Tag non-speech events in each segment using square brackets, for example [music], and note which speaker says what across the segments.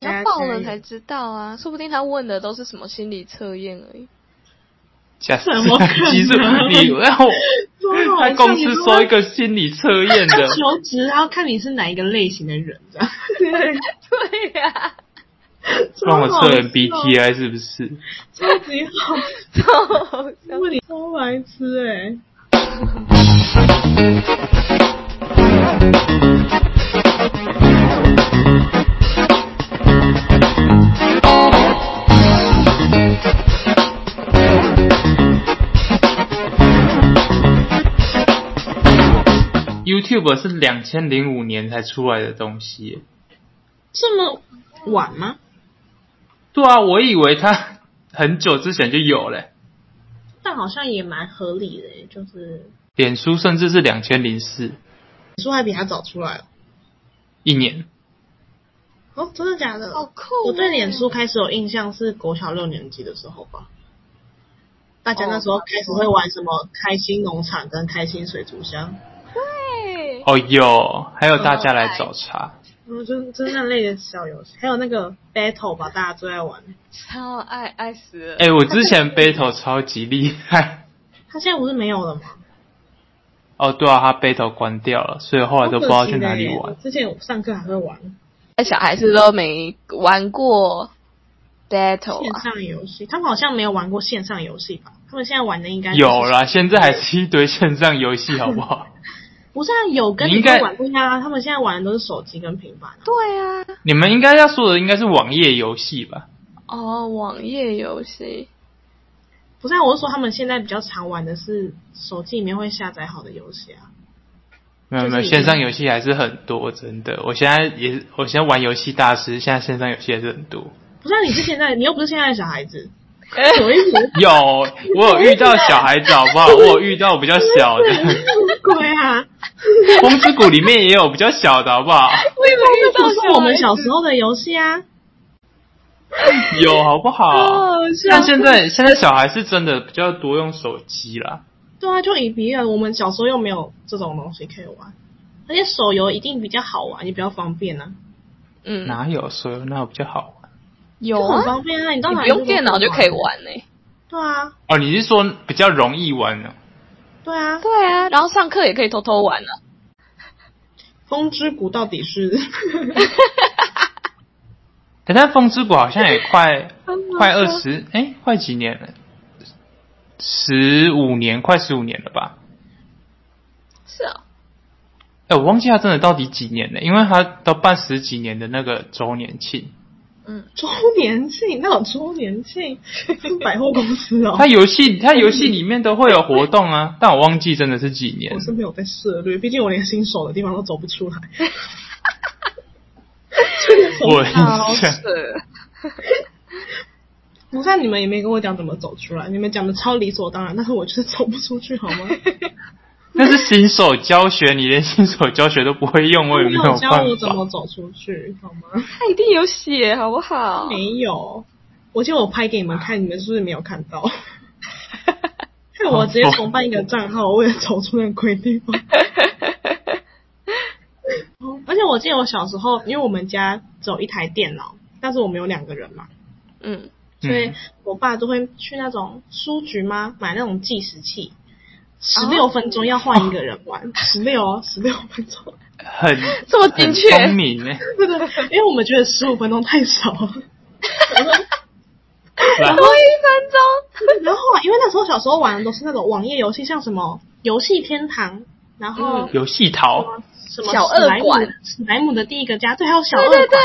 Speaker 1: 要爆了才知道啊，说不定他问的都是什么心理测验而已。
Speaker 2: 假设
Speaker 3: 怎么可能
Speaker 2: 其实你要他公司收一个心理测验的，
Speaker 3: 求职，然后看你是哪一个类型的人，这样。[laughs]
Speaker 1: 对呀、
Speaker 2: 帮我测
Speaker 3: 超好笑
Speaker 2: MBTI 是不是？
Speaker 3: 超级好，[laughs]
Speaker 1: 超好笑
Speaker 3: 问你超白痴哎、
Speaker 2: YouTube 是两千零五年才出来的东西。
Speaker 3: 这么晚吗？
Speaker 2: 对啊，我以为它很久之前就有嘞。
Speaker 3: 但好像也蛮合理的，就是
Speaker 2: 脸书甚至是两千零四
Speaker 3: 说还比它早出来了。
Speaker 2: 一年，
Speaker 3: 哦，真的假的？
Speaker 1: 好酷哦
Speaker 3: 我对脸书开始有印象是国小六年级的时候吧。大家那时候开始会玩什么开心农场跟开心水族箱，
Speaker 1: 对，
Speaker 2: 哦有，还有大家来找茬。
Speaker 3: 嗯，就就是那类的小游戏，还有那个 battle 吧，大家最爱玩。
Speaker 1: 超爱爱死了。
Speaker 2: 哎、我之前 battle 超级厉害。
Speaker 3: 他现在不是没有了吗？
Speaker 2: 哦，对啊，他 battle 关掉了，所以后来都不知道去哪里玩
Speaker 3: 之前我上课还会玩
Speaker 1: 小孩子都没玩过 battle
Speaker 3: 线
Speaker 1: 啊，
Speaker 3: 上游戏，他们好像没有玩过线上游戏吧？他们现在玩的应该、
Speaker 2: 有，啦，现在还是一堆线上游戏，好不好？
Speaker 3: 不是啊，有跟
Speaker 2: 应该
Speaker 3: 玩不一样啊。他们现在玩的都是手机跟平板啊、
Speaker 1: 对啊，
Speaker 2: 你们应该要说的应该是网页游戏吧？
Speaker 1: 哦，网页游戏，
Speaker 3: 不是啊，我是说他们现在比较常玩的是手机里面会下载好的游戏啊。
Speaker 2: 没有没有，线上游戏还是很多，真的。我现在也是，我现在玩游戏大师，现在线上游戏还是很多。
Speaker 3: 不是啊，你是现在，你又不是现在的小孩子，
Speaker 1: 哎
Speaker 3: 什么意思？
Speaker 2: 有，我有遇到小孩子，好不好？我有遇到比较小的，
Speaker 3: 鬼啊！
Speaker 2: 《风之谷》里面也有比较小的，好不好？
Speaker 1: 我以为
Speaker 3: 这是我们小时候的游戏啊。
Speaker 2: 有，好不好？[laughs] 但现在现在小孩是真的比较多用手机啦。
Speaker 3: 对啊，就以比尔，我们小时候又没有这种东西可以玩，而且手游一定比较好玩，也比较方便啊，
Speaker 1: 嗯，
Speaker 2: 哪有手游哪有比较好玩？
Speaker 1: 有
Speaker 3: 就很
Speaker 1: 啊，
Speaker 3: 方便啊。你到哪里
Speaker 1: 你不用电脑就可以。玩呢、
Speaker 3: 对啊，
Speaker 2: 哦，你是说比较容易玩呢？
Speaker 3: 对啊。
Speaker 1: 对啊，然后上课也可以偷偷玩啊。
Speaker 3: 风之谷到底是？[laughs]
Speaker 2: 可是《风之谷》好像也快
Speaker 1: 嗯 [laughs]
Speaker 2: 快二十，哎，快几年了？十五年，快十五年了吧？
Speaker 1: 是啊，
Speaker 2: 哎，我忘记他真的到底几年了，因为他都办十几年的那个周年庆。
Speaker 1: 嗯，
Speaker 3: 周年庆？那有周年庆？百货公司哦。
Speaker 2: 他游戏，他游戏里面都会有活动啊，但我忘记真的是几年
Speaker 3: 我。是没有在涉略，毕竟我连新手的地方都走不出来。
Speaker 2: 我
Speaker 1: 好
Speaker 2: 印象
Speaker 1: 扯。
Speaker 3: 不是，你们也没跟我讲怎么走出来，你们讲的超理所当然，但是我就是走不出去，好吗？[laughs]
Speaker 2: 那是新手教学，你连新手教学都不会用，我也没
Speaker 3: 有教我怎。么走出去，好吗？
Speaker 1: 他一定有写，好不好？
Speaker 3: 没有，我记得我拍给你们看，你们是不是没有看到？害 [laughs] 我直接重办一个账号，为了走出那个鬼地方。[laughs] 而且我记得我小时候，因为我们家只有一台电脑，但是我们有两个人嘛，
Speaker 1: 嗯，
Speaker 3: 所以
Speaker 2: 嗯
Speaker 3: 我爸都会去那种书局吗？买那种计时器，十六分钟要换一个人玩，[laughs] 十六哦，十六分钟。
Speaker 2: 很 [laughs]
Speaker 1: 这么精确
Speaker 2: 很聪明哎。
Speaker 3: 对对，因为我们觉得十五分钟太少了。[laughs]
Speaker 2: 来
Speaker 1: 多一分钟。
Speaker 3: 然后后来，因为那时候小时候玩的都是那种网页游戏，像什么游戏天堂，然后
Speaker 1: 嗯
Speaker 2: 游戏逃，
Speaker 3: 什么
Speaker 1: 小
Speaker 3: 史莱姆
Speaker 1: 二馆
Speaker 3: 史莱姆的第一个家，对，还有小二馆，
Speaker 1: 对对对，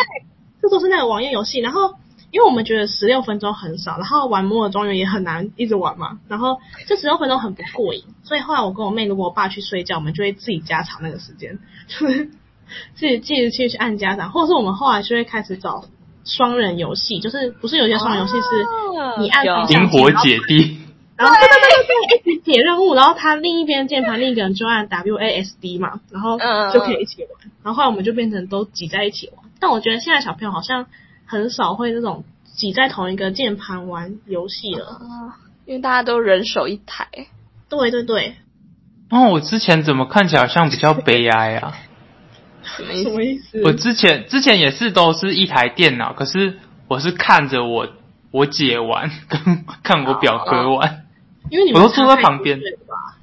Speaker 3: 这都是那个网页游戏。然后，因为我们觉得十六分钟很少，然后玩摩尔庄园也很难一直玩嘛，然后这十六分钟很不过瘾，所以后来我跟我妹，如果我爸去睡觉，我们就会自己加长那个时间，就是 [laughs] 自己记得去去按加长，或者是我们后来就会开始找双人游戏，就是不是有些双人游戏是你按
Speaker 1: 有
Speaker 3: 方向
Speaker 2: 冰火姐弟，
Speaker 3: 然后对对对对对，一起解任务，然后他另一边键盘另一个人就按 W A S D 嘛，然后
Speaker 1: 嗯
Speaker 3: 就可以一起玩。然后后来我们就变成都挤在一起玩。但我觉得现在小朋友好像很少会那种挤在同一个键盘玩游戏了。
Speaker 1: 啊，因为大家都人手一台。
Speaker 3: 对对对，
Speaker 2: 哦，我之前怎么看起来好像比较悲哀啊？
Speaker 3: 什
Speaker 1: 什么意思？
Speaker 2: 我之前之前也是都是一台电脑，可是我是看着我我姐玩，[laughs] 跟看我表哥玩，
Speaker 3: 因为你们
Speaker 2: 我都坐在旁边
Speaker 3: 差太多岁了吧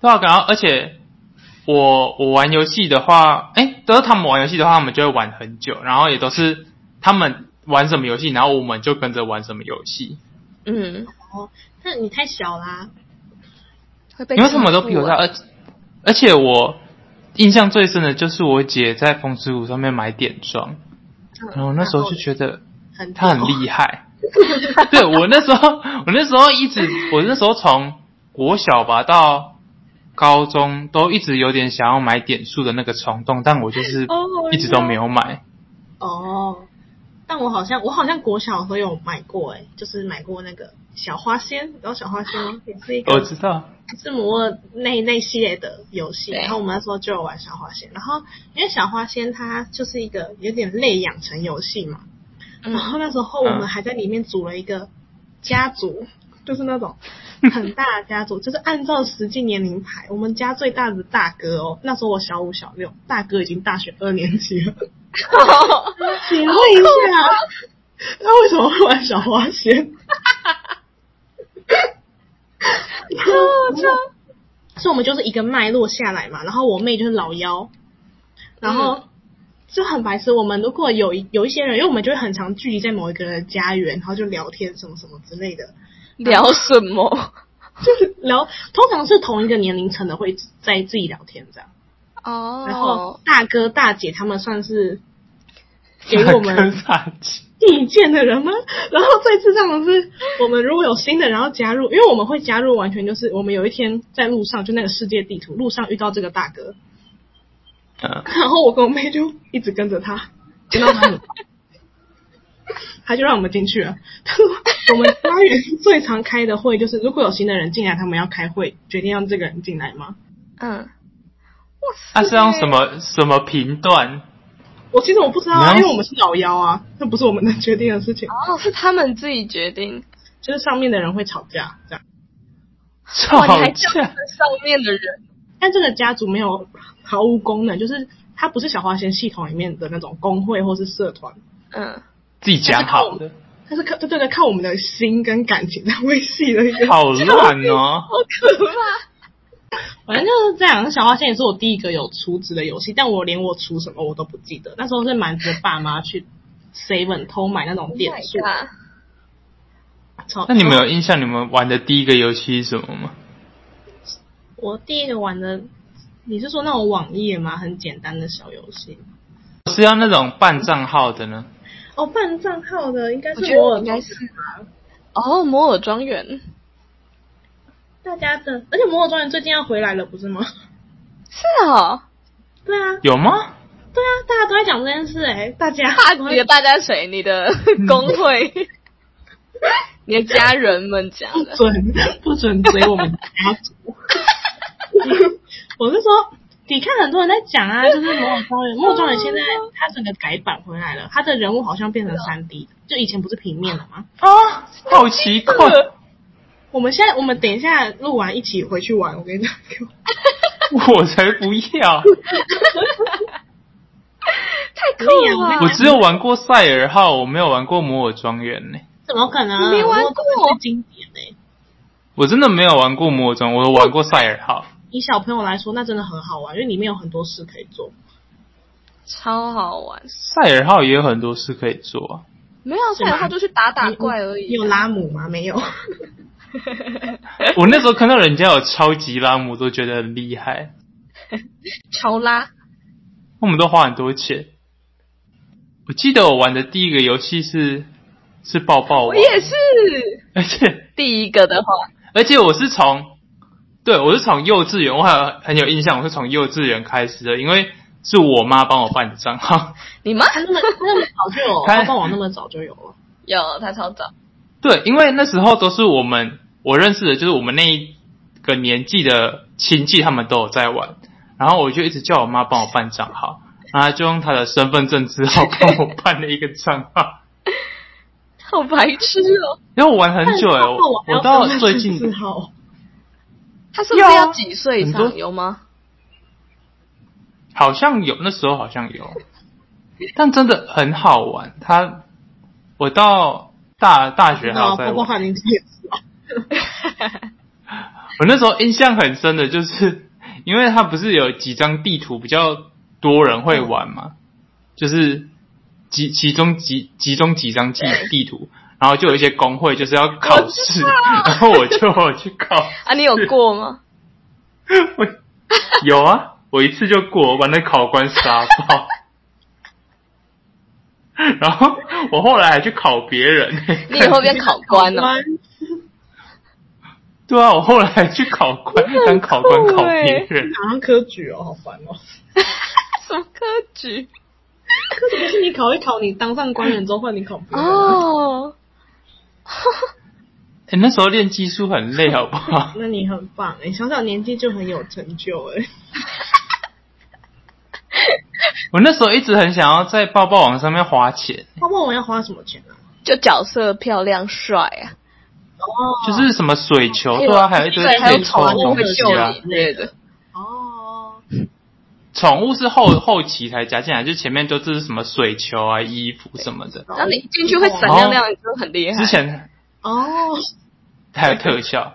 Speaker 2: 对啊，然后而且我我玩游戏的话，哎，都是他们玩游戏的话，他们就会玩很久，然后也都是他们玩什么游戏，然后我们就跟着玩什么游戏，
Speaker 1: 嗯，
Speaker 3: 哦，那你太小啦。
Speaker 1: 会被
Speaker 2: 因为他们都比我大，而而且我印象最深的就是我姐在风之谷上面买点装，然后那时候就觉得
Speaker 3: 很
Speaker 2: 她很厉害。[laughs] 对我那时候，我那时候一直，我那时候从国小吧到高中都一直有点想要买点数的那个冲动，但我就是
Speaker 3: 哦
Speaker 2: 一直都没有买。
Speaker 3: 哦。但我好像我好像国小的时候有买过哎、就是买过那个小花仙，然后小花仙吗？也是一个
Speaker 2: 我知道，
Speaker 3: 是摩尔那那系列的游戏，然后我们那时候就有玩小花仙，然后因为小花仙它就是一个有点类养成游戏嘛，然
Speaker 1: 嗯，
Speaker 3: 后那时候我们还在里面组了一个家族，就是那种 [laughs] 很大的家族，就是按照实际年龄排，我们家最大的大哥哦，那时候我小五小六，大哥已经大学二年级了。[laughs] 请问一下，那为什么会玩小花仙？[laughs] 所以我们就是一个脉络下来嘛，然后我妹就是老幺，然后就很白痴。我们如果有一有一些人，因为我们就会很常聚集在某一个家园，然后就聊天什么什么之类的，
Speaker 1: 聊什么？
Speaker 3: 就是聊，通常是同一个年龄层的会在自己聊天这样。
Speaker 1: 哦，
Speaker 3: 然后大哥大姐他们算是给我们意见的人吗？然后最智障的是，我们如果有新的然后加入，因为我们会加入，完全就是我们有一天在路上，就那个世界地图路上遇到这个大哥，
Speaker 2: 嗯，
Speaker 3: 然后我跟我妹就一直跟着他，跟到他们，他就让我们进去了。他 [laughs] 说我们家园最常开的会就是，如果有新的人进来，他们要开会，决定让这个人进来吗？
Speaker 1: 嗯，哇
Speaker 2: 他是用什么什么频段？
Speaker 3: 我其实我不知道啊，因为我们是老幺啊，那不是我们能决定的事情。
Speaker 1: 哦，是他们自己决定。
Speaker 3: 就是上面的人会吵架这样，
Speaker 2: 吵
Speaker 1: 哇，你还叫
Speaker 2: 架
Speaker 1: 上面的人？
Speaker 3: 但这个家族没有毫无功能，就是它不是小花仙系统里面的那种工会或是社团，
Speaker 1: 嗯，
Speaker 2: 自己讲好的，
Speaker 3: 它是靠对对对靠我们的心跟感情在维系的一个。
Speaker 2: 好乱哦！[laughs]
Speaker 1: 好可怕。
Speaker 3: 反正就是这样。小花仙也是我第一个有储值的游戏，但我连我储什么我都不记得。那时候是瞒着爸妈去 seven 偷买那种
Speaker 1: Oh
Speaker 3: 点数。
Speaker 2: 那你们有印象你们玩的第一个游戏是什么吗？
Speaker 3: 我第一个玩的，你是说那种网页吗？很简单的小游戏。
Speaker 2: 是要那种办账号的呢？
Speaker 3: 哦，办账号的应该是摩尔
Speaker 1: 应该是哦，摩尔庄园
Speaker 3: 大家的，而且摩尔庄园最近要回来了，不是吗？
Speaker 1: 是哦，
Speaker 3: 对啊，
Speaker 2: 有吗？
Speaker 3: 对啊，大家都在讲这件事哎、大家
Speaker 1: 你的大家谁？你的 [laughs] 工会？[laughs] 你的家人们讲
Speaker 3: 不？准不准追我们家族。[laughs] 我是说，你看很多人在讲啊，就是摩尔庄园，摩尔庄园现在它整个改版回来了，它的人物好像变成三 D，就以前不是平面的吗？
Speaker 2: 啊，好奇怪！
Speaker 3: 我们现在我们等一下录完一起回去玩，我跟你讲，[laughs]
Speaker 2: 我才不要！[laughs]
Speaker 1: 太酷了！
Speaker 2: 我只有玩过赛尔号，我没有玩过摩尔庄园呢。
Speaker 3: 怎么可能？
Speaker 1: 你没玩过
Speaker 3: 经典呢、
Speaker 2: 我真的没有玩过摩尔庄，我有玩过赛尔号。
Speaker 3: 以小朋友来说，那真的很好玩，因为里面有很多事可以做。
Speaker 1: 超好玩。
Speaker 2: 赛尔号也有很多事可以做啊。
Speaker 1: 没有，赛尔号就去打打怪而已。
Speaker 3: 你有拉姆吗？没有。[laughs]
Speaker 2: 我那时候看到人家有超级拉姆，都觉得很厉害。[laughs]
Speaker 1: 超拉，
Speaker 2: 我们都花很多钱。我记得我玩的第一个游戏是是抱抱王，
Speaker 1: 我也是
Speaker 2: 而且
Speaker 1: 第一个的话，
Speaker 2: 而且我是从，对我是从幼稚园，我还有很有印象，我是从幼稚园开始的，因为是我妈帮我办的账号。[laughs]
Speaker 1: 你妈
Speaker 3: 他那么他那么早就有，
Speaker 2: 他
Speaker 3: 包包网那么早就有了。
Speaker 1: 有他超早，
Speaker 2: 对，因为那时候都是我们我认识的，就是我们那一个年纪的亲戚，他们都有在玩，然后我就一直叫我妈帮我办账号，然后就用她的身份证字号帮我办了一个账号，
Speaker 1: 好白痴哦！
Speaker 2: 因为我玩很久哎、我
Speaker 3: 我
Speaker 2: 我到最近
Speaker 1: 他是不是要几岁以上？有吗？
Speaker 2: 好像有，那时候好像有，但真的很好玩。他我到大大学还有在玩？[laughs] 我那时候印象很深的就是，因为它不是有几张地图比较多人会玩嘛，就是集其中集集中几张地地图，然后就有一些工会就是要考试，然后我就有去考 [laughs]
Speaker 1: 啊，你有过吗？[laughs]
Speaker 2: 我有啊，我一次就过，我把那考官杀爆。然后我后来还去考别人、
Speaker 1: 你以后变考官哦。
Speaker 3: 关
Speaker 2: 对啊，我后来还去考官当考官考别人。
Speaker 3: 好像科举哦，好烦哦。[laughs]
Speaker 1: 什么科举？
Speaker 3: 科举就是你考一考，你当上官员之后换你考别人。
Speaker 1: 哦，
Speaker 2: 哎、[laughs] 那时候练技术很累，好不好？
Speaker 3: 那你很棒哎，小小年纪就很有成就哎。[laughs]
Speaker 2: 我那时候一直很想要在抱抱网上面花钱，
Speaker 3: 泡泡网要花什么钱啊？
Speaker 1: 就角色漂亮帅啊，
Speaker 3: 哦，
Speaker 2: 就是什么水球，对啊，还有一堆
Speaker 1: 对，还有
Speaker 2: 可以抽的
Speaker 1: 宠物会
Speaker 2: 东西啊。
Speaker 1: 类的。
Speaker 3: 哦，
Speaker 2: 宠物是后后期才加进来，就前面都是什么水球啊、衣服什么的。
Speaker 1: 然后你进去会闪亮亮，你真的很厉害。
Speaker 2: 之前
Speaker 3: 哦，
Speaker 2: 还有特效，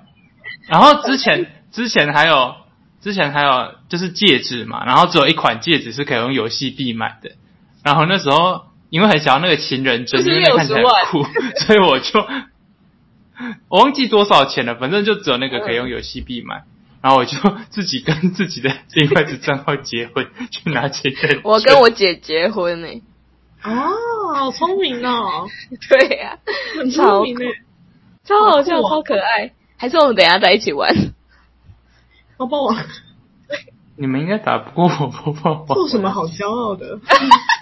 Speaker 2: 然后之前 [laughs] 之前还有之前还有就是戒指嘛，然后只有一款戒指是可以用游戏币买的，然后那时候因为很想要那个情人针，
Speaker 1: 就是
Speaker 2: 因为那看起来很酷，[laughs] 所以我就 [laughs] 我忘记多少钱了，反正就只有那个可以用游戏币买。然后我就自己跟自己的另外一只账号结婚，去拿情人针。
Speaker 1: 我跟我姐结婚呢、
Speaker 3: 哦，好聪明哦，[laughs]
Speaker 1: 对呀、
Speaker 3: 很
Speaker 1: 超
Speaker 3: 聪明哎。
Speaker 1: 超好笑，超可爱。还是我们等一下在一起玩？
Speaker 3: 泡泡网
Speaker 2: 你们应该打不过我泡泡网。
Speaker 3: 做什么好骄傲的？[laughs]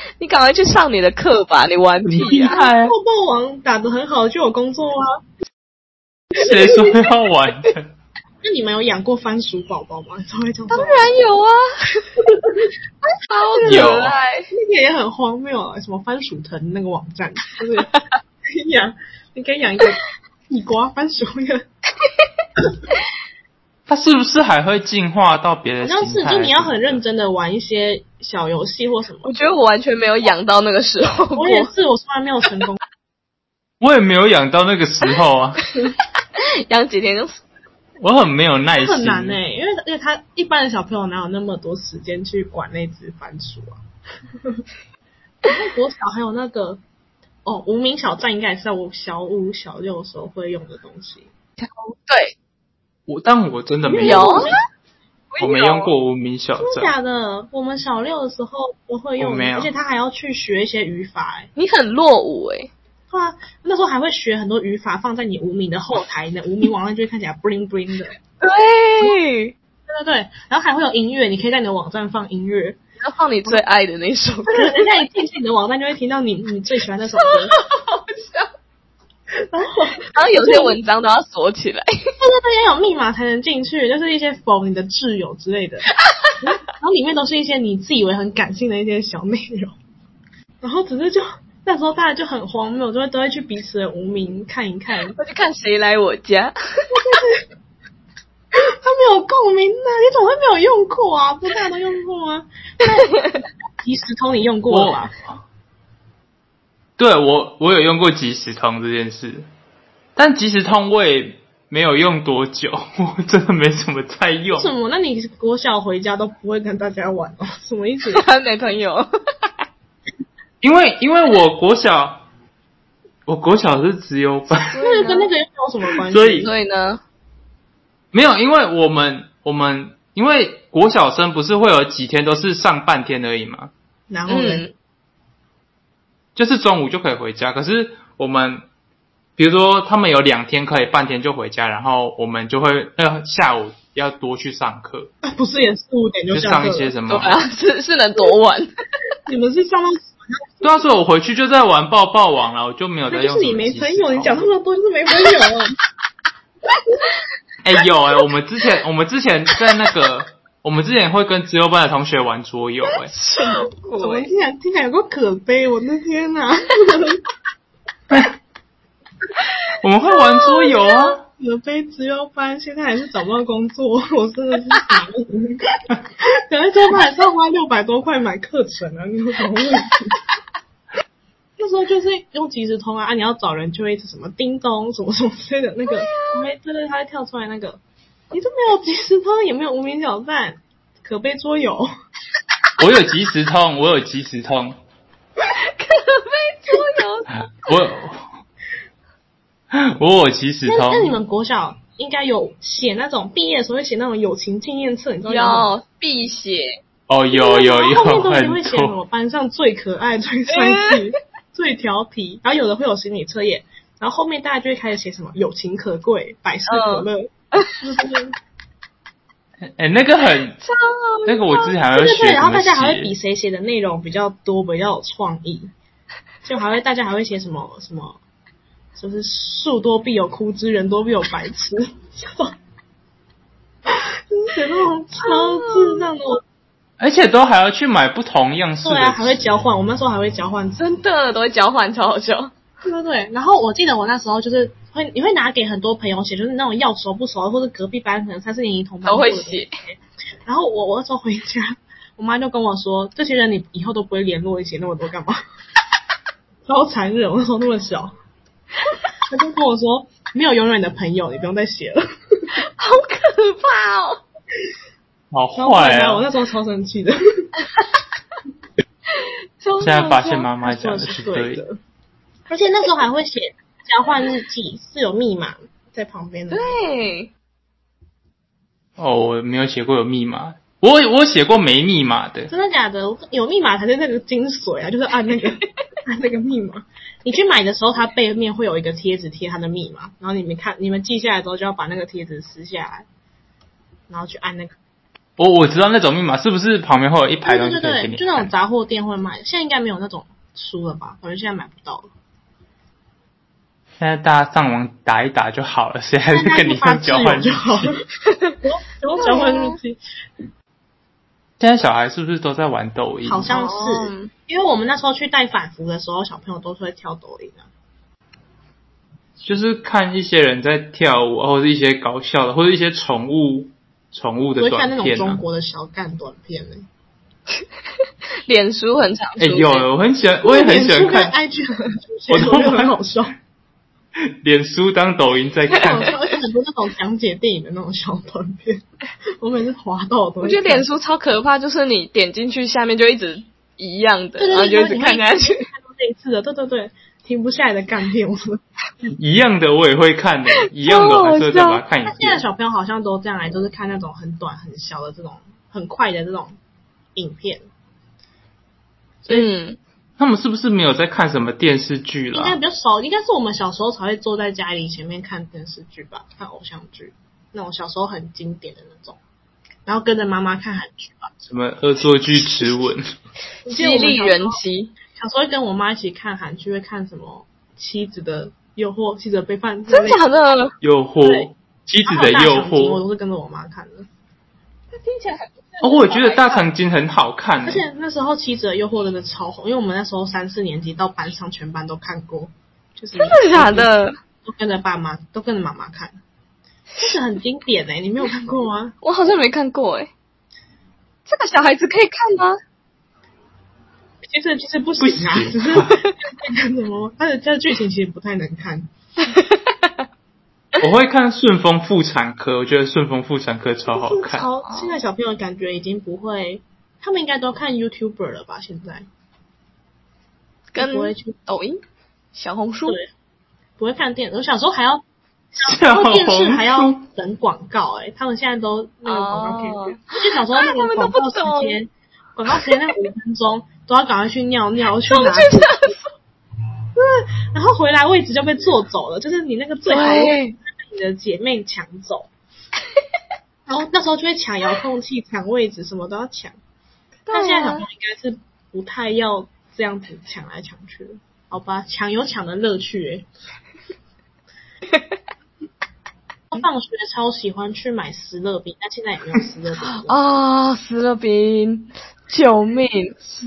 Speaker 3: [laughs]
Speaker 1: 你赶快去上你的课吧，你玩屁呀、
Speaker 2: 害
Speaker 3: 泡泡网打的很好，就有工作啦。
Speaker 2: 谁说要玩的？[laughs]
Speaker 3: 那你们有养过番薯宝宝吗？稍微这样说
Speaker 1: 当然有啊，[laughs] 超可爱。
Speaker 3: 那个也很荒谬啊，什么番薯藤那个网站，就是可以养，你可以养一个地瓜番薯那个，
Speaker 2: 它是不是还会进化到别的
Speaker 3: 好？像是就你要很认真的玩一些小游戏或什么
Speaker 1: 我。觉得我完全没有养到那个时候过
Speaker 3: 我，也是，我从来没有成功。[laughs]
Speaker 2: 我也没有养到那个时候啊，[laughs]
Speaker 1: 养几天就死。
Speaker 2: 我很没有耐心。
Speaker 3: 很难呢、欸因为因为他一般的小朋友哪有那么多时间去管那只番薯啊？然后国小还有那个哦，无名小站应该也是在我小五小六的时候会用的东西。
Speaker 1: 对，
Speaker 2: 我但我真的没
Speaker 1: 有
Speaker 2: 我没用过无名小
Speaker 3: 真的。假的？我们小六的时候都会用而且他还要去学一些语法、欸，
Speaker 1: 你很落伍哎、
Speaker 3: 对啊，那时候还会学很多语法放在你无名的后台，你的无名网站就会看起来 bling bling 的。
Speaker 1: 对，
Speaker 3: 对对对，然后还会有音乐，你可以在你的网站放音乐，
Speaker 1: 要放你最爱的那首歌，
Speaker 3: 人家一进去你的网站就会听到你你最喜欢那首歌。[laughs]
Speaker 1: 好笑。[laughs]
Speaker 3: 然后
Speaker 1: 然后 [laughs] 有些文章都要锁起来，
Speaker 3: 对对对，要有密码才能进去，就是一些否你的挚友之类的，[laughs] 然后里面都是一些你自以为很感性的一些小内容，然后只是就那时候大家就很荒谬，就会都会去彼此的无名看一看，
Speaker 1: 看谁来我家。
Speaker 3: 他没有共鸣呢，你怎么会没有用过啊？不是大家都用过吗？即时通你用过了吧？
Speaker 2: 对我我有用过即时通这件事，但即时通我也没有用多久，[laughs] 我真的没什么在用
Speaker 3: 为。什么？那你国小回家都不会跟大家玩哦？什么意思？
Speaker 1: 他没朋友，[laughs]
Speaker 2: 因为因为我国小，我国小是自由班，[laughs]
Speaker 3: 那个跟那个又有什么关系？
Speaker 2: 所以
Speaker 1: 所以呢，
Speaker 2: 没有，因为我们我们因为国小生不是会有几天都是上半天而已嘛，
Speaker 3: 然后呢？
Speaker 1: 嗯，
Speaker 2: 就是中午就可以回家。可是我们比如说他们有两天可以半天就回家，然后我们就会呃下午要多去上课，
Speaker 3: 啊不是也四五点就
Speaker 2: 就上？一些什么。
Speaker 1: 对啊，是是能多晚？[laughs]
Speaker 3: 你们是上到
Speaker 2: 对啊，所以我回去就在玩抱抱网了，我就没有在
Speaker 3: 用就是你没朋友，你讲那么多就是没朋友啊。[laughs]
Speaker 2: 哎、有哎、我们之前我们之前在那个我们之前会跟自由班的同学玩桌游 [laughs] 哎、
Speaker 3: 怎么听起来听起来有个可悲？我的天哪！[laughs]
Speaker 2: 我们会玩桌游啊，
Speaker 3: 我的杯资优班现在还是找不到工作，我真的是傻眼。可能周班还是要花六百多块买课程啊，你有什么问题？那时候就是用即时通啊，啊你要找人就会一直什么叮咚什么什么之类的那个，没对对，它会跳出来那个，你都没有即时通，也没有无名小站，可悲桌游。
Speaker 2: 我有即时通，我有即时通，
Speaker 1: 可悲桌游，
Speaker 2: 我有我有即时
Speaker 3: 通那你
Speaker 2: 通。
Speaker 3: 们国小应该有写那种毕业的时候会写那种友情纪念册，你知道吗？
Speaker 1: 有必写，
Speaker 2: 哦，有有
Speaker 3: 有后后面
Speaker 2: 有
Speaker 3: 都一定
Speaker 2: 很
Speaker 3: 会写什么。班上最可爱、最帅气、[laughs] 最调皮，然后有的会有心理测验，然后后面大家就会开始写什么友情可贵、百事可乐，就 [laughs] 是
Speaker 2: 哎、那个很，那个我之前还会
Speaker 3: 对对对，
Speaker 2: 学怎么
Speaker 3: 然后大家还会比。谁写的内容比较多、比较有创意，就还会大家还会写什么什么，就是树多必有枯枝，人多必有白痴，[laughs] 就是写那种超智障的。
Speaker 2: 而且都还要去买不同样式的。
Speaker 3: 对啊，还会交换，我们那时候还会交换。
Speaker 1: 真的都会交换，超好笑。
Speaker 3: 对对对，然后我记得我那时候就是会，你会拿给很多朋友写，就是那种要熟不熟，或者隔壁班可能三四年级同班
Speaker 1: 都会写。
Speaker 3: 然后我我那时候回家，我妈就跟我说，这些人你以后都不会联络，你写那么多干嘛？[laughs] 超残忍，我那时候那么小，她就跟我说，没有永远的朋友，你不用再写了。[laughs]
Speaker 1: 好可怕哦！[laughs]
Speaker 2: 好坏啊！
Speaker 3: 我那时候超生气的。
Speaker 1: 现
Speaker 2: 现在发现妈妈讲的
Speaker 3: 说
Speaker 2: 是对
Speaker 3: 对的，而且那时候还会写交换日记，是有密码在旁边的。
Speaker 1: 对，
Speaker 2: 哦，我没有写过有密码，我我写过没密码的。
Speaker 3: 真的假的？有密码才是那个精髓啊！就是按那个 [laughs] 按那个密码。你去买的时候，它背面会有一个贴纸贴它的密码，然后你们看，你们记下来之后就要把那个贴纸撕下来，然后去按那个。
Speaker 2: 我我知道那种密码是不是旁边会有一排
Speaker 3: 对
Speaker 2: 东西
Speaker 3: 对对对，就那种？杂货店会卖，现在应该没有那种书了吧？反正现在买不到了。
Speaker 2: 现在大家上网打一打就好了，谁还是跟你交换日
Speaker 3: 就好
Speaker 2: 记？
Speaker 3: 交换日记。
Speaker 2: 现在小孩是不是都在玩抖音？
Speaker 3: 好像
Speaker 1: 哦
Speaker 3: 是，因为我们那时候去带反服的时候，小朋友都是会跳抖音啊。
Speaker 2: 就是看一些人在跳舞，或者一些搞笑的，或者一些宠物宠物的
Speaker 3: 我会看那种
Speaker 2: 短片啊。
Speaker 3: 中国的小干短片呢、[laughs]
Speaker 1: 脸书很常出
Speaker 2: 哎、
Speaker 1: 现。
Speaker 2: 有，我很喜欢，我也很喜欢看
Speaker 3: IG
Speaker 2: 我都
Speaker 3: 我觉得很好笑，
Speaker 2: 脸书当抖音在看。
Speaker 3: 很好笑，而且很多那种讲解电影的那种小短片，我每次滑到我
Speaker 1: 我觉得脸
Speaker 3: 看
Speaker 1: 书超可怕，就是你点进去下面就一直一样的，
Speaker 3: 对对对，
Speaker 1: 然后就一直看下去。
Speaker 3: 看到类似的，对对对，停不下来的干片，我说。[laughs]
Speaker 2: 一样的我也会看的，一样的我还是会再把它看一
Speaker 3: 那现在
Speaker 2: 遍。
Speaker 3: 小朋友好像都这样来，都是看那种很短很小的这种很快的这种影片，
Speaker 1: 嗯，
Speaker 2: 他们是不是没有在看什么电视剧了
Speaker 3: 应该？比较少，应该是我们小时候才会坐在家里前面看电视剧吧，看偶像剧，那种小时候很经典的那种，然后跟着妈妈看韩剧吧。
Speaker 2: 什么恶作剧之吻？
Speaker 1: 激励人妻，
Speaker 3: 小时候会跟我妈一起看韩剧，会看什么妻子的诱惑、妻子的背叛，
Speaker 1: 真假的？
Speaker 2: 诱惑
Speaker 3: 对，
Speaker 2: 妻子的诱
Speaker 3: 然后大长今我。都是跟着我妈看的。那听起来还
Speaker 2: 哦，我也觉得大长今很好看欸。
Speaker 3: 而且那时候《妻子的诱惑》真的超红，因为我们那时候三四年级到班上全班都看过，就是
Speaker 1: 真的假的？
Speaker 3: 都跟着爸妈，都跟着妈妈看，这个很经典哎、你没有看过吗？[laughs]
Speaker 1: 我好像没看过哎。这个小孩子可以看吗？
Speaker 3: 其实其实不行啊，只是 [laughs] 看什么，它的它的剧情其实不太能看。[laughs] [laughs]
Speaker 2: 我会看《顺丰妇产科》，我觉得《顺丰妇产科》超好看。[laughs]
Speaker 3: 超现在小朋友感觉已经不会，他们应该都看 YouTuber 了吧？现在
Speaker 1: 跟
Speaker 3: 不会去
Speaker 1: 抖音、小红书，
Speaker 3: 对，不会看电视。我小时候还要，
Speaker 2: 小
Speaker 3: 然后电视还要等广告哎、他们现在都那个广告可以
Speaker 1: 哦
Speaker 3: 选，[laughs] 而且小时候那
Speaker 1: 他们都
Speaker 3: 个广告
Speaker 1: 不懂
Speaker 3: 时间，广告时间那五分钟都要赶快去尿尿去拿
Speaker 1: 我去厕所。
Speaker 3: 对，然后回来位置就被坐走了，就是你那个最好位置
Speaker 1: 对，
Speaker 3: 被你的姐妹抢走，[laughs] 然后那时候就会抢遥控器、抢位置，什么都要抢。但现在小朋友应该是不太要这样子抢来抢去了，好吧？抢有抢的乐趣哎、[laughs] 放学超喜欢去买石乐冰，但现在也没有石乐饼了。
Speaker 1: 啊，[laughs] 石乐冰，救命！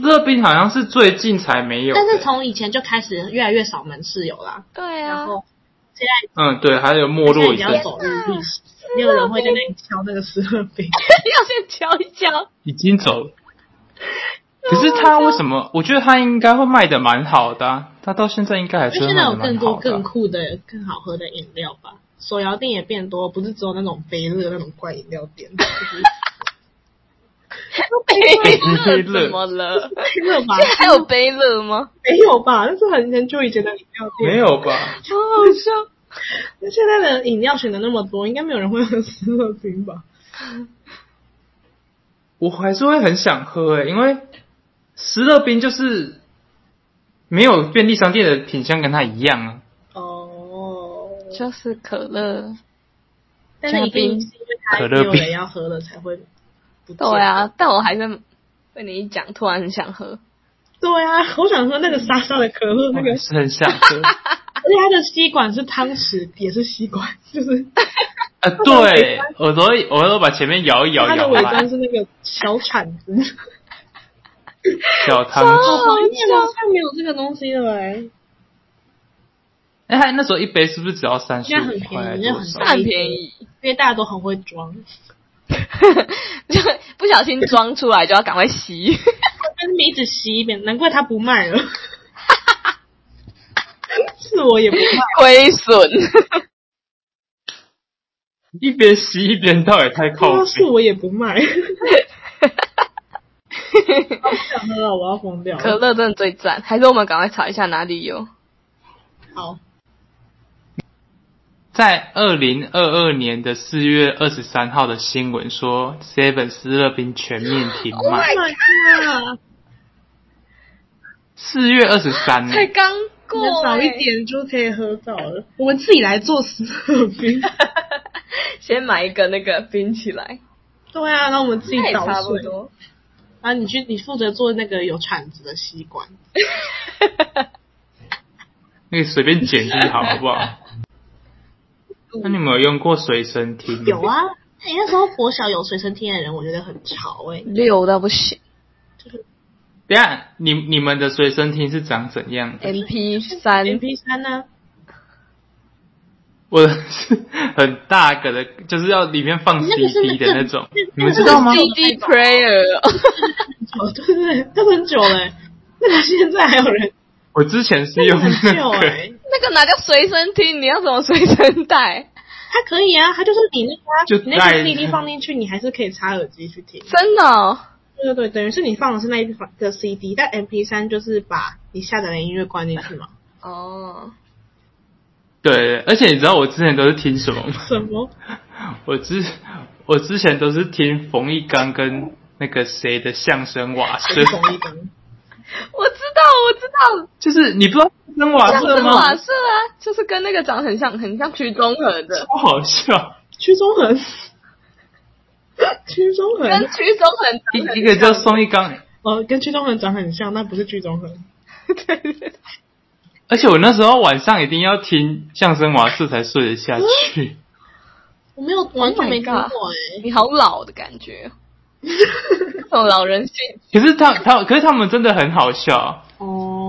Speaker 2: 热冰好像是最近才没有，
Speaker 3: 但是从以前就开始越来越少门市有啦，
Speaker 1: 对啊，
Speaker 3: 然后现在
Speaker 2: 嗯，对，还有没落一阵子，
Speaker 3: 已经要走入历史，没有人会在那里敲那个十二饼。[laughs]
Speaker 1: 要先敲一敲。
Speaker 2: 已经走了。可是他为什么？我觉得他应该会卖的蛮好的、啊，他到现在应该还是
Speaker 3: 现在有更多更。酷的、更好喝的饮料吧。手摇店也变多，不是只有那种杯乐那种怪饮料店，就是
Speaker 1: 杯乐怎么了？
Speaker 3: 杯乐吧？
Speaker 1: 现在还有杯乐吗？
Speaker 3: 没有吧？那是很很久以前的饮料店。
Speaker 2: 没，有吧？
Speaker 1: 好好笑。
Speaker 3: 那现在的饮料选的那么多，应该没有人会喝十二冰吧？
Speaker 2: 我还是会很想喝诶、因为石乐冰就是没有便利商店的品相跟它一样啊。
Speaker 3: 哦，
Speaker 1: 就是可乐。
Speaker 3: 但是一定是因为它有人要喝了才会不见
Speaker 1: 对啊，但我还是被你一讲，突然很想喝。
Speaker 3: 对啊，我想喝那个沙沙的可乐，那个
Speaker 2: 是很想喝。[laughs]
Speaker 3: 而且它的吸管是汤匙，也是吸管，就是
Speaker 2: 啊，对，我都会我都把前面摇一摇
Speaker 3: 它的尾端是那个小铲子。
Speaker 2: 小汤
Speaker 3: 好
Speaker 2: 匙。
Speaker 3: 怀念哦，现在没有这个东西了哎，
Speaker 2: 哎，它那时候一杯是不是只要三十
Speaker 3: 很
Speaker 2: 五块？还
Speaker 3: 便宜，
Speaker 2: 是多少
Speaker 3: 现在很大
Speaker 1: 很便宜，
Speaker 3: 因为大家都很会装。[laughs] [laughs]
Speaker 1: 就不小心装出来就要赶快吸。
Speaker 3: 但是你一直吸一遍，难怪他不卖了。[laughs] 是我也不卖，
Speaker 1: 亏损。
Speaker 2: 一边吸一边倒也太靠
Speaker 3: 要
Speaker 2: 背。
Speaker 3: 是我也不卖。[laughs] 好想喝了，我要疯掉。
Speaker 1: 可乐真的最赞，还是我们赶快查一下哪里有？
Speaker 3: 好，
Speaker 2: 在二零二二年的四月二十三号的新闻说，Seven 斯乐冰全面停
Speaker 3: Oh
Speaker 2: 卖。四月二十三？
Speaker 1: 才刚过、
Speaker 3: 再早一
Speaker 1: 欸，
Speaker 3: 点就可以喝到了。我们自己来做斯乐冰。
Speaker 1: 先买一个那个冰起来，
Speaker 3: 对啊，然后我们自己捣
Speaker 1: 那也差不。多。
Speaker 3: 然后你去，你负责做那个有铲子的吸管。[laughs]
Speaker 2: 那个随便剪就好，好不好？那你们有用过随身听？
Speaker 3: 有。啊，哎、那时候国小有随身听的人，我觉得很潮哎、
Speaker 1: 溜到不行
Speaker 2: 等一下，你你们的随身听是长怎样的
Speaker 1: ？，MP 三
Speaker 3: M P 三呢？
Speaker 2: 我是很大个的，就是要里面放
Speaker 3: 那个是
Speaker 2: CD 的那种
Speaker 3: 那个，
Speaker 2: 你们知道吗
Speaker 1: ？CD player，
Speaker 3: 哦，对对对，那个很久了、欸，那个现在还有人，
Speaker 2: 我之前是
Speaker 3: 那
Speaker 2: 用那个，
Speaker 1: 那个哪叫随身听？你要怎么随身带？
Speaker 3: 它可以啊，它就是你那个啊
Speaker 2: 就
Speaker 3: 你那个 CD 放进去，你还是可以插耳机去听。
Speaker 1: 真的、哦？
Speaker 3: 对对对，等于是你放的是那一个 CD，但 M P 三就是把你下载的音乐关进去嘛。
Speaker 1: 哦，
Speaker 2: 对，而且你知道我之前都是听什么吗？
Speaker 3: 什么？[laughs]
Speaker 2: 我之我之前都是听冯一刚跟那个谁的相声瓦舍，
Speaker 3: 同一刚。[laughs]
Speaker 1: 我知道，我知道，
Speaker 2: 就是你不知道相声瓦舍吗？
Speaker 1: 瓦舍啊，就是跟那个长得很像，很像曲中和的，
Speaker 2: 超好笑，
Speaker 3: 曲中和，[laughs] 曲中
Speaker 1: 和？
Speaker 3: 跟
Speaker 1: 曲中恒长得很
Speaker 2: 一一个叫
Speaker 1: 像
Speaker 2: 宋一刚，
Speaker 3: 哦，跟曲中和长很像，那不是曲中和。[laughs]
Speaker 1: 对。对对
Speaker 2: 而且我那时候晚上一定要听相声瓦舍才睡得下去。[laughs]
Speaker 3: 我没有完全没听
Speaker 1: Oh
Speaker 3: 过哎、
Speaker 1: 你好老的感觉，这种老人性。
Speaker 2: 可是他他可是他们真的很好笑，
Speaker 3: 哦，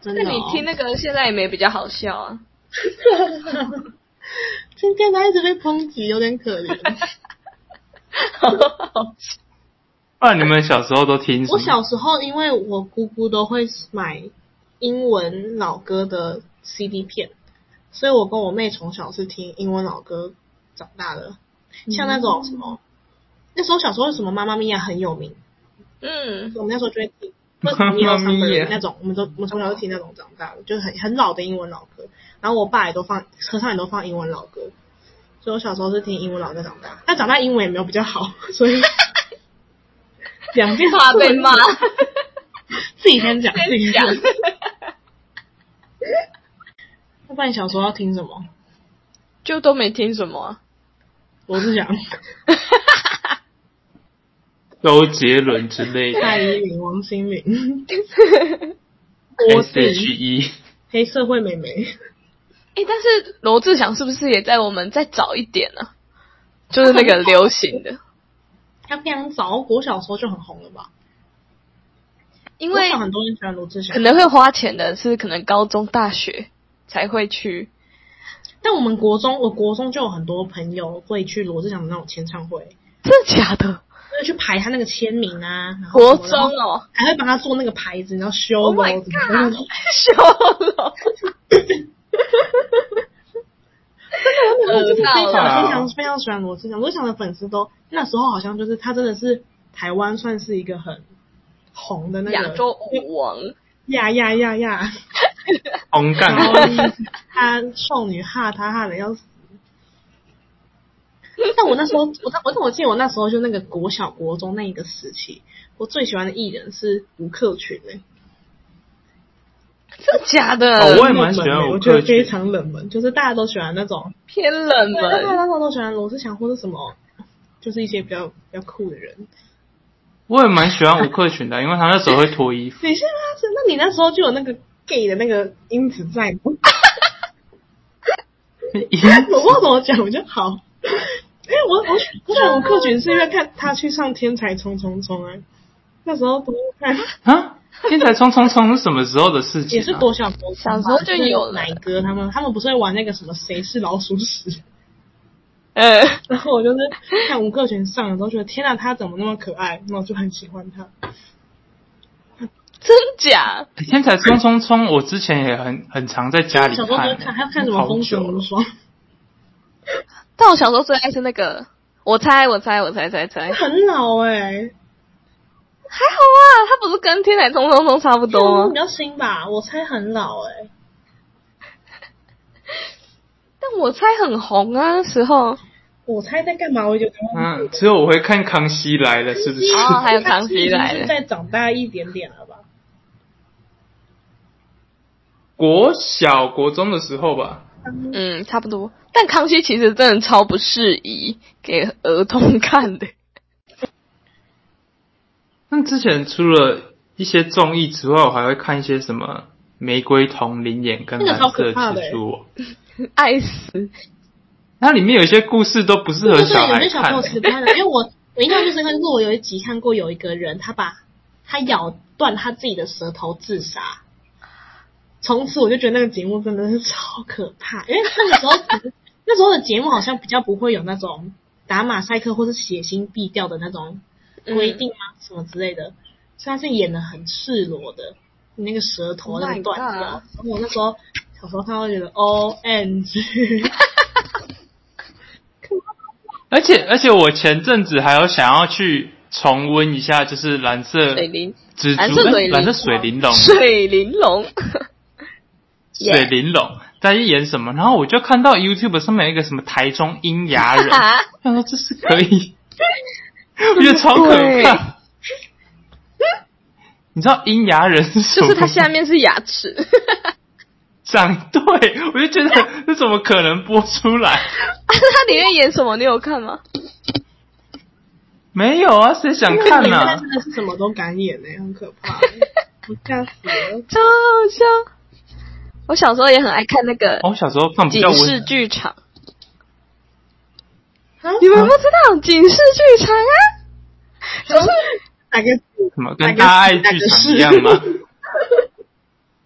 Speaker 3: 真的、哦。
Speaker 1: 那你听那个现在也没比较好笑啊。[laughs]
Speaker 3: 今天他一直被抨击，有点可怜。[laughs]
Speaker 2: 不然你们小时候都听？
Speaker 3: 我小时候，因为我姑姑都会买英文老歌的 CD 片，所以我跟我妹从小是听英文老歌长大的。像那种什么，那时候小时候什么妈妈咪呀很有名，
Speaker 1: 嗯，
Speaker 3: 我们那时候就会听。[laughs] 那种，我们都我们从小就听那种长大的，就是很很老的英文老歌。然后我爸也都放车上也都放英文老歌，所以我小时候是听英文老歌长大。但长大英文也没有比较好，[laughs] 所以两件
Speaker 1: 怕被骂。
Speaker 3: 自己先讲，自己
Speaker 1: 讲
Speaker 3: 讲。要不然你小时候要听什么？
Speaker 1: 就都没听什么啊。
Speaker 3: 罗志祥、[laughs]
Speaker 2: 周杰伦之类的
Speaker 3: 蔡依林、王心凌、郭
Speaker 2: ，S H
Speaker 3: 靖、
Speaker 2: E。
Speaker 3: 黑社会妹妹。
Speaker 1: 诶，但是罗志祥是不是也在我们再早一点呢、就是那个流行的，
Speaker 3: 他非常早，国小时候就很红了吧？
Speaker 1: 因为
Speaker 3: 很多人喜欢罗志祥
Speaker 1: 可，能会花钱的是可能高中、大学才会去。
Speaker 3: 但我们国中，我国中就有很多朋友会去罗志祥的那种签唱会，
Speaker 1: 真的假的？
Speaker 3: 就是去排他那个签名啊，然后
Speaker 1: 国中哦。
Speaker 3: 还会帮他做那个牌子，然后修
Speaker 1: ，Oh
Speaker 3: 楼
Speaker 1: my
Speaker 3: 怎么样
Speaker 1: god，羞了，
Speaker 3: 就是非常非常非常喜欢罗志祥，罗志祥的粉丝都那时候好像就是他真的是台湾算是一个很红的那个
Speaker 1: 亚洲舞王，
Speaker 3: 呀呀呀呀，
Speaker 2: 红
Speaker 3: 然后
Speaker 2: 干，
Speaker 3: 他少女哈他哈的要死。[laughs] 但我那时候，我我我记得我那时候就那个国小国中那一个时期，我最喜欢的艺人是吴克群诶、
Speaker 1: 真的假的？
Speaker 2: 哦我也蛮喜欢
Speaker 3: 我觉得非常冷门，就是大家都喜欢那种，
Speaker 1: 偏冷
Speaker 3: 门，大家
Speaker 1: 门，
Speaker 3: 那时候都喜欢罗志祥或者什么，就是一些比较比较酷的人。
Speaker 2: 我也蛮喜欢吴克群的，因为他那时候会脱衣服。[laughs]
Speaker 3: 你现在是，那你那时候就有那个 gay 的那个因子在吗？[laughs] 我不知道怎么讲，我就好。因 [laughs] 为我我我选吴克群是因为看他去上《天才冲冲冲》啊，那时候都看
Speaker 2: 啊，天才冲冲冲是什么时候的事情、啊？
Speaker 3: 也是国小国
Speaker 1: 小时候就有
Speaker 3: 奶哥他们，他们不是会玩那个什么谁是老鼠屎？[laughs]
Speaker 1: 呃，
Speaker 3: 然后我就是看吴克群上的时候，觉得天啊，他怎么那么可爱？那我就很喜欢他。
Speaker 1: 真假？
Speaker 2: 天才冲冲冲，我之前也很很常在家里
Speaker 3: 小时候就
Speaker 2: 看，
Speaker 3: 看，还要看什么《风雪无双》，
Speaker 1: 但我小时候最爱是那个，我猜，我猜，我猜猜猜，
Speaker 3: 很老哎、
Speaker 1: 好啊，它不是跟《天才冲冲冲》差不多吗
Speaker 3: 比？较新吧？我猜很老哎、[laughs]
Speaker 1: 但我猜很红啊，那时候。
Speaker 3: 我猜在干嘛？我就
Speaker 2: 嗯，只有我会看《康熙来了》，是不是？
Speaker 1: 哦还有 [laughs] 康熙来了
Speaker 3: 是再长大一点点了吧？
Speaker 2: 国小、国中的时候吧。
Speaker 1: 嗯，差不多。但康熙其实真的超不适宜给儿童看的。[laughs]
Speaker 2: 那之前除了一些综艺之外，我还会看一些什么《玫瑰童林眼》跟《蓝色蜘蛛网》，[laughs]
Speaker 1: 爱死！
Speaker 2: 它里面有一些故事都不适合
Speaker 3: 对对，
Speaker 2: 小孩
Speaker 3: 有些小朋友
Speaker 2: 看、
Speaker 3: 其实不太懂，因为我我印象最深刻就是我有一集看过有一个人，他把他咬断他自己的舌头自杀。从此我就觉得那个节目真的是超可怕，因为那个时候那时候的节目好像比较不会有那种打马赛克或是血腥毙掉的那种规定吗？什么之类的，所以他是演的很赤裸的，你那个舌头
Speaker 1: Oh
Speaker 3: 那个断掉。然后我那时候小时候看到觉得 O N G，
Speaker 2: 而且而且我前阵子还有想要去重温一下，就是蓝色
Speaker 1: 水灵，
Speaker 2: 蜘蛛、
Speaker 1: 蓝色水灵。
Speaker 2: 哎蓝色水玲珑、
Speaker 1: 水玲珑，
Speaker 2: 水玲珑在演什么，然后我就看到 YouTube 上面有一个什么台中阴牙人，我想说这是可以，[laughs] 我觉得超可怕。你知道阴牙人是什么？
Speaker 1: 就是它下面是牙齿。[laughs]
Speaker 2: 长对，我就觉得这怎么可能播出来？[laughs]
Speaker 1: 它里面演什么？你有看吗？
Speaker 2: 没有啊，谁想看呢、
Speaker 3: 他真的是什么都敢演呢、很可怕、欸，我吓死了。
Speaker 1: 超好笑。我小时候也很爱看那个
Speaker 2: 哦我小时候看比较
Speaker 1: 警示，剧场，
Speaker 3: 啊
Speaker 1: 你们不知道警示剧场啊？就是
Speaker 3: 哪个
Speaker 2: 什么跟大爱剧场一样吗？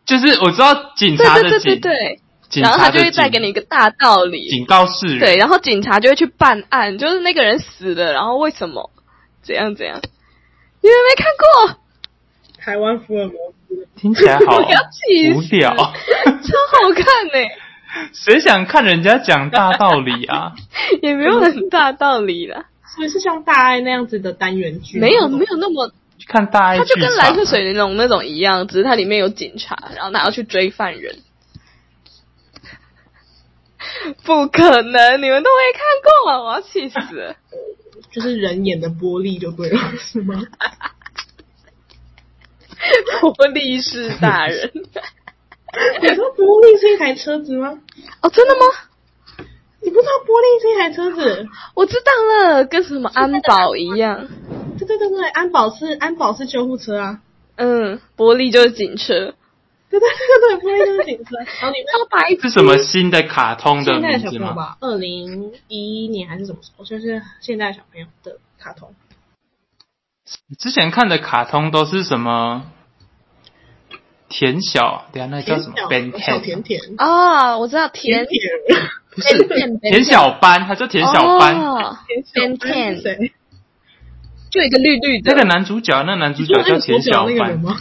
Speaker 2: 就是我知道警察的
Speaker 1: 对对对对
Speaker 2: 警，
Speaker 1: 对，然后他就会
Speaker 2: 察的警
Speaker 1: 再给你一个大道理，
Speaker 2: 警告世人。
Speaker 1: 对，然后警察就会去办案，就是那个人死了，然后为什么怎样怎样？你们没看过？
Speaker 3: 台湾福尔摩斯？
Speaker 2: 听起来好 [laughs] 无聊，[laughs]
Speaker 1: 超好看呢、
Speaker 2: 谁想看人家讲大道理啊？[laughs]
Speaker 1: 也没有很大道理啦，
Speaker 3: 所以是像大爱那样子的单元剧？
Speaker 1: 没有没有那么，
Speaker 2: 看大爱
Speaker 1: 它就跟蓝色水玲珑那种一样，只是它里面有警察，然后他要去追犯人。不可能，你们都没看过，我要气死了！
Speaker 3: 就是人演的玻璃就对了，是吗？
Speaker 1: 玻璃是大人 [laughs]
Speaker 3: 你知道玻璃是一台车子吗？
Speaker 1: 哦，真的吗？
Speaker 3: 你不知道玻璃是一台车子？
Speaker 1: 我知道了，跟什么安保一样。
Speaker 3: 对对对对，安保是安保是救护车啊！
Speaker 1: 嗯，玻璃就是警车，
Speaker 3: 对对对对，玻璃就是警车。[laughs] 然后里面
Speaker 1: 超白痴
Speaker 2: 是什么新的卡通的
Speaker 3: 现在的
Speaker 2: 名字吗？
Speaker 3: 小朋友吧，二零一一年还是什么时候？就是现在小朋友的卡通。
Speaker 2: 之前看的卡通都是什么？田小，等一下那个叫什么
Speaker 3: 小
Speaker 2: Ben
Speaker 3: 小
Speaker 2: Ten，
Speaker 3: 甜甜
Speaker 1: 啊，我知道甜
Speaker 3: 甜
Speaker 2: 不是 [laughs]
Speaker 1: 甜
Speaker 2: 甜小班，他叫田小班。
Speaker 1: 哦
Speaker 3: 甜
Speaker 1: Ben 10
Speaker 3: 是谁？
Speaker 1: 就一个绿绿的
Speaker 2: 那个男主角，那个男主角叫田小班。
Speaker 3: 吗？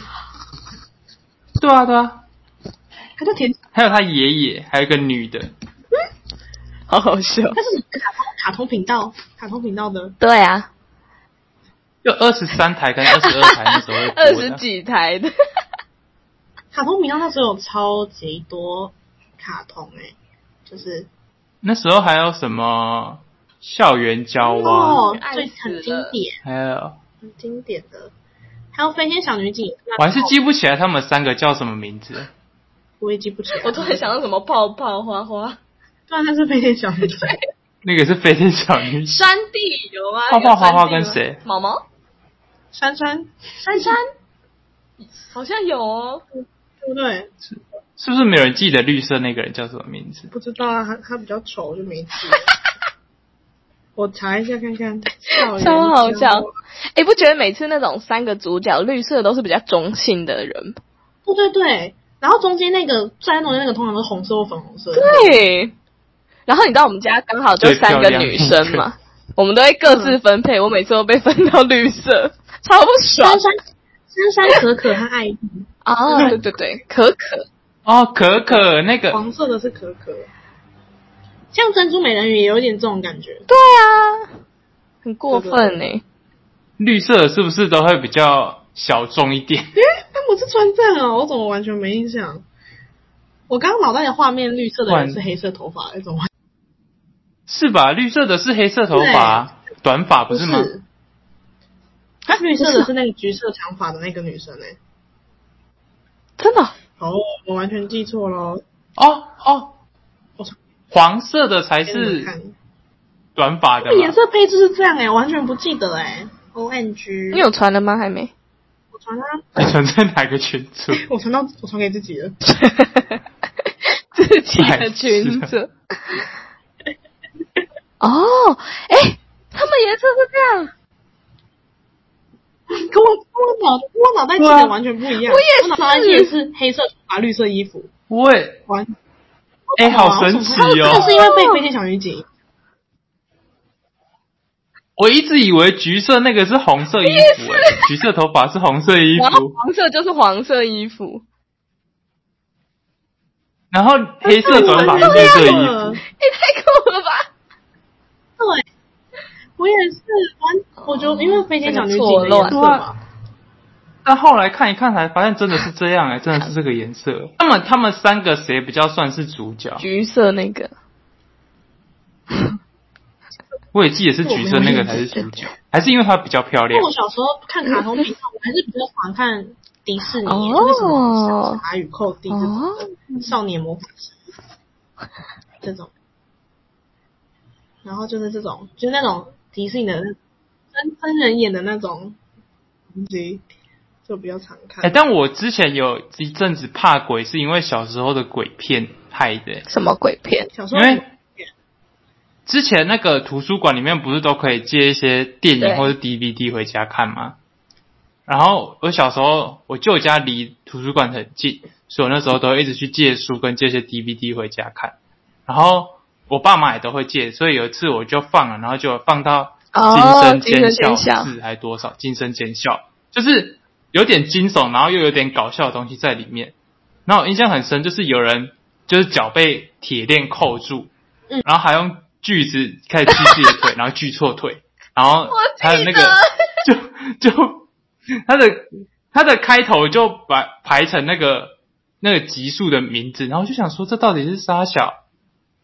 Speaker 2: 对啊，对啊，
Speaker 3: 他叫甜，
Speaker 2: 还有他爷爷，还有一个女的。
Speaker 1: 好好笑。
Speaker 3: 他是卡通卡通频道，卡通频道的。
Speaker 1: 对啊，
Speaker 2: 就二十三台跟二十二台那时候 [laughs]
Speaker 1: 二十几台的，[laughs]
Speaker 3: 卡通频道那时候有超级多卡通诶、就是
Speaker 2: 那时候还有什么校园交往，
Speaker 3: 哦，
Speaker 1: 爱
Speaker 3: 最很经典，
Speaker 2: 还有。
Speaker 3: 很经典的，还有飞天小女警，
Speaker 2: 我还是记不起来他们三个叫什么名字。
Speaker 3: 我也记不起来。
Speaker 1: 我突然想到什么泡泡花花，
Speaker 3: 对啊，那是飞天小女警。[laughs] [laughs]
Speaker 2: 那个是飞天小女警，
Speaker 1: 山地有吗？
Speaker 2: 泡泡花花
Speaker 1: 有山地吗
Speaker 2: 跟谁
Speaker 1: 毛毛、
Speaker 3: 珊珊，
Speaker 1: 珊珊，好像有哦。
Speaker 3: 对不对？
Speaker 2: 是不是没有人记得绿色那个人叫什么名字？
Speaker 3: 不知道啊，他他比较丑，就没记。[laughs] 我查一下看看。
Speaker 1: 超好笑！哎，不觉得每次那种三个主角绿色都是比较中性的人？
Speaker 3: 对对对，然后中间那个站在中间那个通常都是红色或粉红色。
Speaker 1: 对。然后你知道我们家刚好就三个女生嘛，[laughs] 我们都会各自分配。我每次都被分到绿色，[laughs] 超不爽
Speaker 3: 珊。珊、珊珊、可可和艾丽，
Speaker 1: 哦，对对对，可可。
Speaker 2: 哦，可可那个
Speaker 3: 黄色的是可可。像珍珠美人鱼也有点这种感觉。
Speaker 1: 对啊，很过分呢。
Speaker 2: 绿色是不是都会比较小众一点？[laughs]
Speaker 3: 诶，那我是穿这样哦，我怎么完全没印象？我刚刚脑袋的画面，绿色的人是黑色头发那种，
Speaker 2: 是吧？绿色的是黑色头发，短发不
Speaker 3: 不
Speaker 2: 是吗？
Speaker 3: 绿色的是那个橘色长发的那个女生诶。
Speaker 1: 真的？
Speaker 3: 哦，我完全记错喽。
Speaker 2: 哦哦
Speaker 3: 我操，
Speaker 2: 黄色的才是
Speaker 3: 看
Speaker 2: 短发的
Speaker 3: 这个颜
Speaker 2: 嘛？
Speaker 3: 色配置是这样诶，完全不记得诶。O N G，
Speaker 1: 你有传了吗？还没。
Speaker 3: 我传啊，
Speaker 2: 你存在哪个群组？[laughs]
Speaker 3: 我传到我传给自己了。[laughs]
Speaker 1: 自己的裙子。哦，哎，他们颜色是这样。
Speaker 3: 跟我跟我脑跟我脑袋记得完全不一样。
Speaker 1: 我也是
Speaker 3: 我脑袋记得是黑色头发、绿色衣服，
Speaker 2: 我也
Speaker 3: 完。
Speaker 2: 哎好神奇哦
Speaker 3: 他是因为被飞天小女警。
Speaker 2: 我一直以为橘色那个是红色衣服、哎，橘色头发是红色衣
Speaker 1: 然后
Speaker 2: 服，
Speaker 1: 黄色就是黄色衣服，
Speaker 2: 然后黑色短发是黑色衣服。
Speaker 1: 也太酷了吧！
Speaker 3: 对，我也是完，我就因为飞天小女警的颜色吧。
Speaker 2: 但后来看一看，才发现真的是这样哎、真的是这个颜色。那么他们三个谁比较算是主角？
Speaker 1: 橘色那个，
Speaker 2: 我也记得是橘色那个才是主角，还是因为它比较漂亮
Speaker 3: 因为我？小时候看卡通频道，我还是比较喜欢看迪士尼，
Speaker 1: 哦
Speaker 3: 就是什么小茶与寇弟这种少年魔法师这种，然后就是这种，就是那种迪士尼的真真人演的那种东西，就比较常看。
Speaker 2: 哎、但我之前有一阵子怕鬼，是因为小时候的鬼片害的、欸
Speaker 1: 什么鬼片？
Speaker 3: 小时候
Speaker 2: 因为之前那个图书馆里面不是都可以借一些电影或者 DVD 回家看吗？然后我小时候我舅家离图书馆很近，所以我那时候都一直去借书跟借一些 DVD 回家看。然后我爸妈也都会借，所以有一次我就放了，然后就放到
Speaker 1: 哦
Speaker 2: 惊声
Speaker 1: 惊声
Speaker 2: 尖笑是还多少金生尖笑，就是有点惊悚，然后又有点搞笑的东西在里面。然后我印象很深，就是有人就是脚被铁链扣住，
Speaker 3: 嗯
Speaker 2: 然后还用锯子开始锯自己的腿，[laughs] 然后锯错腿，然后还有那个就就他的他的开头就把排成那个那个级数的名字，然后就想说这到底是啥小？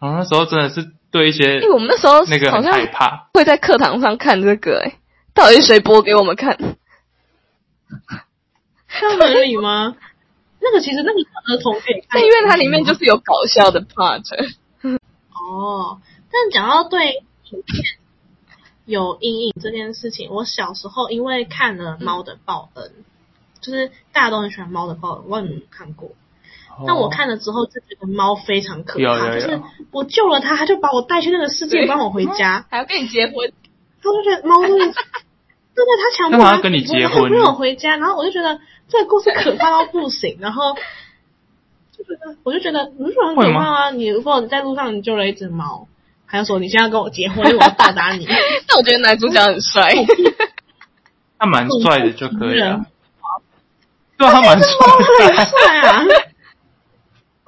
Speaker 2: 然后那时候真的是对一些
Speaker 1: 因为我们那时候
Speaker 2: 那个很
Speaker 1: 好像
Speaker 2: 害怕，
Speaker 1: 会在课堂上看这个、哎，到底谁播给我们看？
Speaker 3: 这样合理吗？[laughs] 那个其实那个儿童可以看，
Speaker 1: 但因为它里面就是有搞笑的 part，
Speaker 3: 哦。但讲到对影片有阴影这件事情，我小时候因为看了《猫的报恩》，就是大家都很喜欢《猫的报恩》，我也没有看过。但我看了之后就觉得猫非常可怕，
Speaker 2: 有有有
Speaker 3: 就是我救了它，它就把我带去那个世界，
Speaker 1: 对
Speaker 3: 不让我回家。[laughs]
Speaker 1: 还要跟你结婚，
Speaker 3: 他就觉得猫就是，[laughs] 对对，他强迫他
Speaker 2: 跟你结婚
Speaker 3: 我朋友回家，然后我就觉得这个故事可怕到不行，然后就觉得我就觉得你很可怕啊！你如果你在路上你救了一只猫，还要说你现在要跟我结婚，因为我要报答你，[laughs]
Speaker 1: 但我觉得男主角很帅，
Speaker 2: 他蛮帅的就可以了。对啊，他蛮帅
Speaker 3: 很
Speaker 2: 的。
Speaker 3: 帅啊！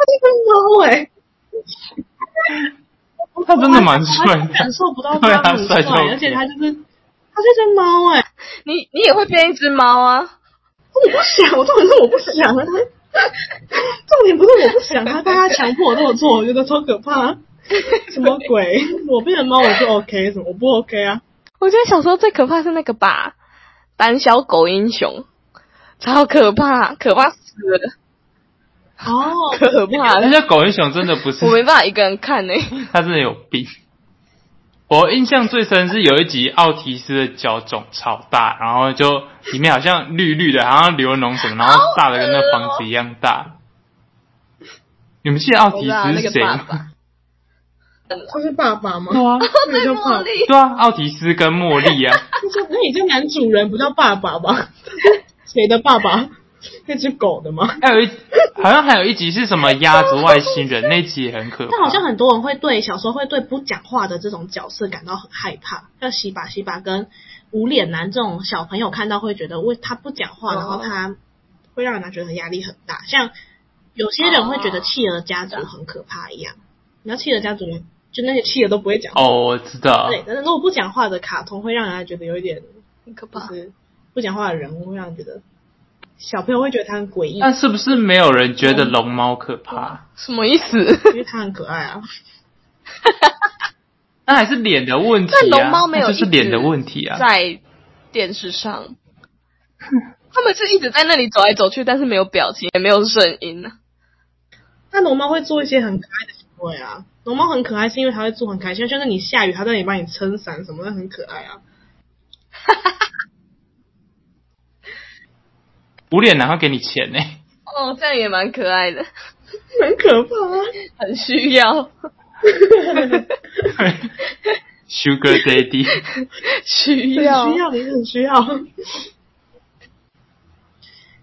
Speaker 3: [laughs] 他这个猫哎，
Speaker 2: 他真的蛮帅的
Speaker 3: 感受不到他很
Speaker 2: 帅
Speaker 3: 而且他就是他是只猫哎，
Speaker 1: 你你也会变一只猫啊？
Speaker 3: 我不想，我重点是我不想啊，[laughs] 重点不是我不想，他但他强迫我这么做，我觉得超可怕。什么鬼？我变成猫我就 OK，什么我不 OK 啊？
Speaker 1: 我觉得小时候最可怕是那个吧，胆小狗英雄，超可怕，可怕死了，
Speaker 3: 哦，
Speaker 1: 可怕
Speaker 2: 那家狗英雄真的不是
Speaker 1: 我，没办法一个人看呢、
Speaker 2: 他真的有病。我印象最深是有一集奥提斯的脚肿超大，然后就里面好像绿绿的，好像流脓什么，然后大的跟那房子一样大。你们记得奥提斯是谁吗？
Speaker 3: 他是爸爸吗？
Speaker 2: 对啊。
Speaker 1: 茉莉，
Speaker 2: 对啊，奥提斯跟茉莉啊，[laughs]
Speaker 3: 就是那你这男主人不叫爸爸吧？[laughs] 谁的爸爸？[laughs] 那只狗的吗？
Speaker 2: 还有一好像还有一集是什么鸭子外星人，那集也很可怕。
Speaker 3: 但好像很多人会对小时候会对不讲话的这种角色感到很害怕，像西巴西巴跟无脸男这种小朋友看到会觉得，为他不讲话，
Speaker 1: 哦
Speaker 3: 然后他会让人家觉得压力很大。像有些人会觉得企鹅家族很可怕一样，你知道企鹅家族就那些企鹅都不会讲话，
Speaker 2: 哦，我知道，
Speaker 3: 对，但是如果不讲话的卡通会让人家觉得有一点
Speaker 1: 很可怕。
Speaker 3: 就是不讲话的人物会让人觉得小朋友会觉得它很诡异，
Speaker 2: 但是不是没有人觉得龙猫可怕？
Speaker 1: 什么意思？
Speaker 3: 因为它很可爱啊。[laughs]
Speaker 2: 那还是脸的问题啊，
Speaker 1: 但龙猫没有
Speaker 2: 就是脸的问题啊。
Speaker 1: 在电视上，[laughs] 他们是一直在那里走来走去，但是没有表情，也没有声音啊。
Speaker 3: 那龙猫会做一些很可爱的行为啊。龙猫很可爱，是因为它会做很开心，像是你下雨，它在那里帮你撑伞什么的，很可爱啊。[laughs]
Speaker 2: 无脸男会给你钱呢、
Speaker 1: 哦，这样也蛮可爱的，
Speaker 3: 很可怕啊。[laughs]
Speaker 1: 很需要，[laughs]
Speaker 2: Sugar Daddy，[laughs]
Speaker 1: 需要，
Speaker 3: 需要，你很需要。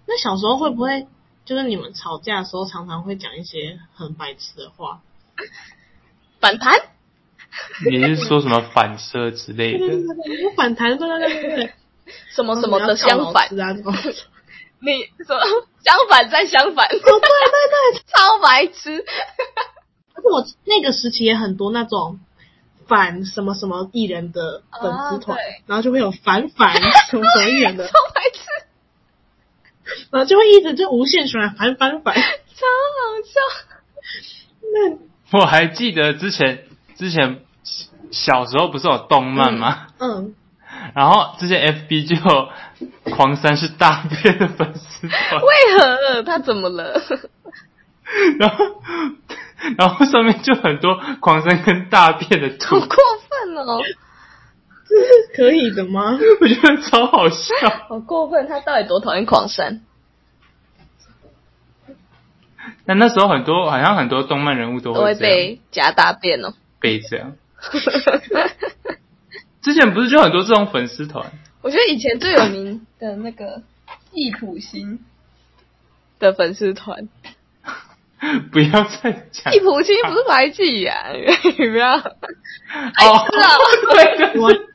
Speaker 3: 那小时候会不会就是你们吵架的时候，常常会讲一些很白痴的话？
Speaker 1: 反弹。
Speaker 2: 你是说什么反射之类的？
Speaker 3: 反弹，对对对对对，
Speaker 1: 什么什么的相反，
Speaker 3: 啊，这种
Speaker 1: 你说相反再相反，
Speaker 3: 哦，对对对，[laughs]
Speaker 1: 超白痴。
Speaker 3: 而且我那个时期也很多那种反什么什么艺人的粉丝团，
Speaker 1: 啊
Speaker 3: 然后就会有反反 [laughs] 什么什么艺人的
Speaker 1: 超，白痴，
Speaker 3: 然后就会一直就无限循环反反反。
Speaker 1: 超好笑。
Speaker 3: 那
Speaker 2: 我还记得之前之前小时候不是有动漫吗？
Speaker 3: 嗯，
Speaker 2: 然后这些 FB 就狂三是大便的粉丝团，
Speaker 1: 为何他怎么了？[laughs]
Speaker 2: 然后然后上面就很多狂三跟大便的图，
Speaker 1: 好过分哦！
Speaker 3: 这是可以的吗？[laughs]
Speaker 2: 我觉得超好笑。
Speaker 1: 好过分，他到底多讨厌狂三？
Speaker 2: 但那时候很多好像很多动漫人物都
Speaker 1: 都会
Speaker 2: 会这样
Speaker 1: 被夹大便哦。
Speaker 2: 被这样。[laughs] 之前不是就很多这种粉丝团？
Speaker 1: 我觉得以前最有名的那个易普星的粉丝团，[laughs]
Speaker 2: 不要再讲
Speaker 1: 易普星不是白记呀、你不要。[laughs] 哎，
Speaker 2: 哦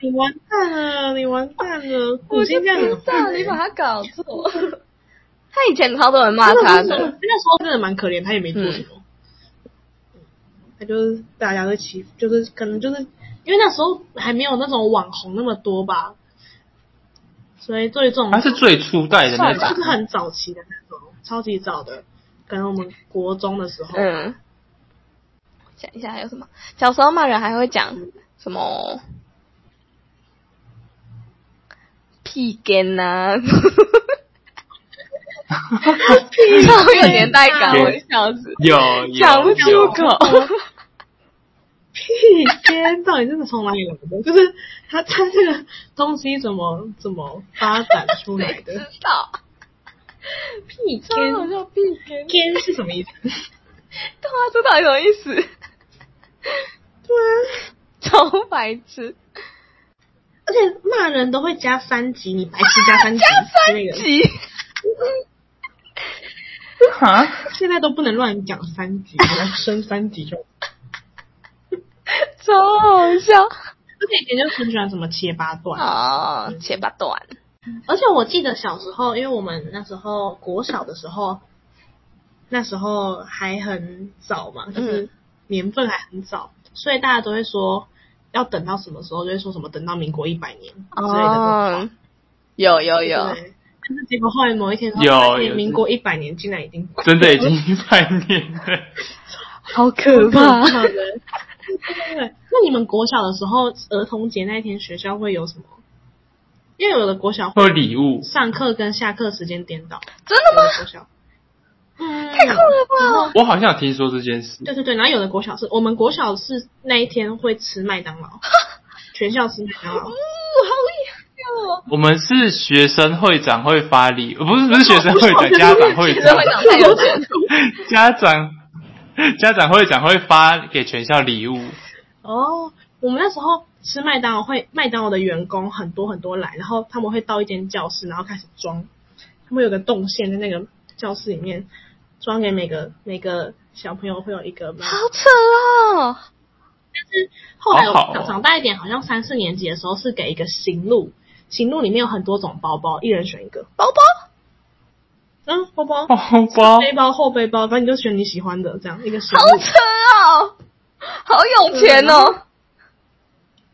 Speaker 3: 你完蛋了，你完蛋了，
Speaker 1: 我就
Speaker 3: 五星这样很
Speaker 1: 知道
Speaker 3: 坏
Speaker 1: 你把他搞错。[laughs] 他以前超多人骂他
Speaker 3: 的，那时候真的蛮可怜，他也没做什么。他就是大家都欺负，就是可能就是因为那时候还没有那种网红那么多吧，所以对这种
Speaker 2: 他是最初代的那种，
Speaker 3: 就是很早期的那种，超级早的，可能我们国中的时候，
Speaker 1: 嗯。想一下还有什么？小时候骂人还会讲什么？屁根呐、[laughs] [laughs] 超有年代感，我笑死，
Speaker 2: 有
Speaker 1: 讲不
Speaker 2: 有
Speaker 1: 出
Speaker 2: 有，
Speaker 1: 口。
Speaker 3: 屁天到底是从哪里来的？[laughs] 就是他他这个东西怎么怎么发展出来
Speaker 1: 的知
Speaker 3: 的？
Speaker 1: 道？
Speaker 3: 屁
Speaker 1: 超好像，屁根。
Speaker 3: 天是什么意思？
Speaker 1: 对啊，这到底什么意思？
Speaker 3: 对啊。
Speaker 1: 超白痴。
Speaker 3: 而且骂人都会加三级，你白痴加三级 [laughs] 之类的。
Speaker 1: 急，
Speaker 2: 啊，
Speaker 3: 现在都不能乱讲三级，要升三级就。
Speaker 1: 超好笑。
Speaker 3: 而且以前就很喜欢什么切八段，
Speaker 1: 啊！切八段，
Speaker 3: 而且我记得小时候，因为我们那时候国小的时候，那时候还很早嘛，就是年份还很早，所以大家都会说要等到什么时候，就会说什么等到民国一百年之类的
Speaker 1: 有有有，
Speaker 3: 对，但是结果后来某一天，
Speaker 2: 有
Speaker 3: 发现
Speaker 2: 有。
Speaker 3: 民国一百年竟然已经
Speaker 2: 真的已经一百年了。[laughs]
Speaker 1: 好可怕！[laughs]
Speaker 3: 那你们国小的时候，儿童节那一天学校会有什么？因为有的国小
Speaker 2: 会礼物，
Speaker 3: 上课跟下课时间颠倒，
Speaker 1: 真的吗？
Speaker 3: 国小，嗯，
Speaker 1: 太酷了吧！
Speaker 2: 我好像有听说这件事。
Speaker 3: 对对对，然后有的国小是我们国小是那一天会吃麦当劳，[laughs] 全校吃麦当劳。
Speaker 1: 哦，好厉害哦！
Speaker 2: 我们是学生会长会发礼，呃不是不是学生会长，家长会长
Speaker 1: 学生，会长太有钱，[laughs]
Speaker 2: 家长家长会长会发给全校礼物。
Speaker 3: 哦，我们那时候吃麦当劳会，麦当劳的员工很多很多来，然后他们会到一间教室，然后开始装，他们有个动线在那个教室里面装给每个每个小朋友会有一个麦。
Speaker 1: 好扯哦！
Speaker 3: 后来有
Speaker 2: 好好哦
Speaker 3: 长长大一点，好像三四年级的时候是给一个行路，行路里面有很多种包包，一人选一个。
Speaker 1: 包包
Speaker 3: 嗯，包包、
Speaker 2: 包包
Speaker 3: 背包、后背包，反正你就选你喜欢的，这样一个行路。
Speaker 1: 好扯哦，[laughs] 好有钱哦！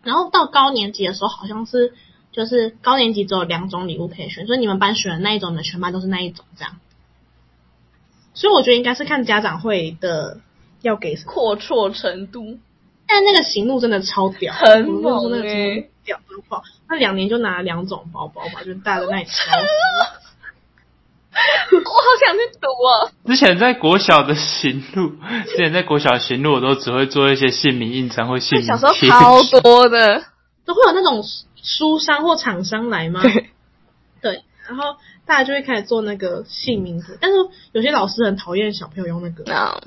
Speaker 3: 然后到高年级的时候，好像是就是高年级只有两种礼物可以选，所以你们班选的那一种，你们全班都是那一种这样。所以我觉得应该是看家长会的要给什么，
Speaker 1: 阔绰程度，
Speaker 3: 但那个行路真的超屌，
Speaker 1: 很猛欸
Speaker 3: 行路屌到爆。那两年就拿了两种包包吧，就带着那里挑。[laughs]
Speaker 1: 我好想去读哦。
Speaker 2: 之前在国小的行路，[laughs] 之前在国小的行路，我都只会做一些姓名印章或姓名
Speaker 1: 小时候
Speaker 2: 贴
Speaker 1: 超多的，
Speaker 3: 都会有那种书商或厂商来吗？
Speaker 1: 对，
Speaker 3: 对，然后大家就会开始做那个姓名图，但是有些老师很讨厌小朋友用那个。
Speaker 1: 那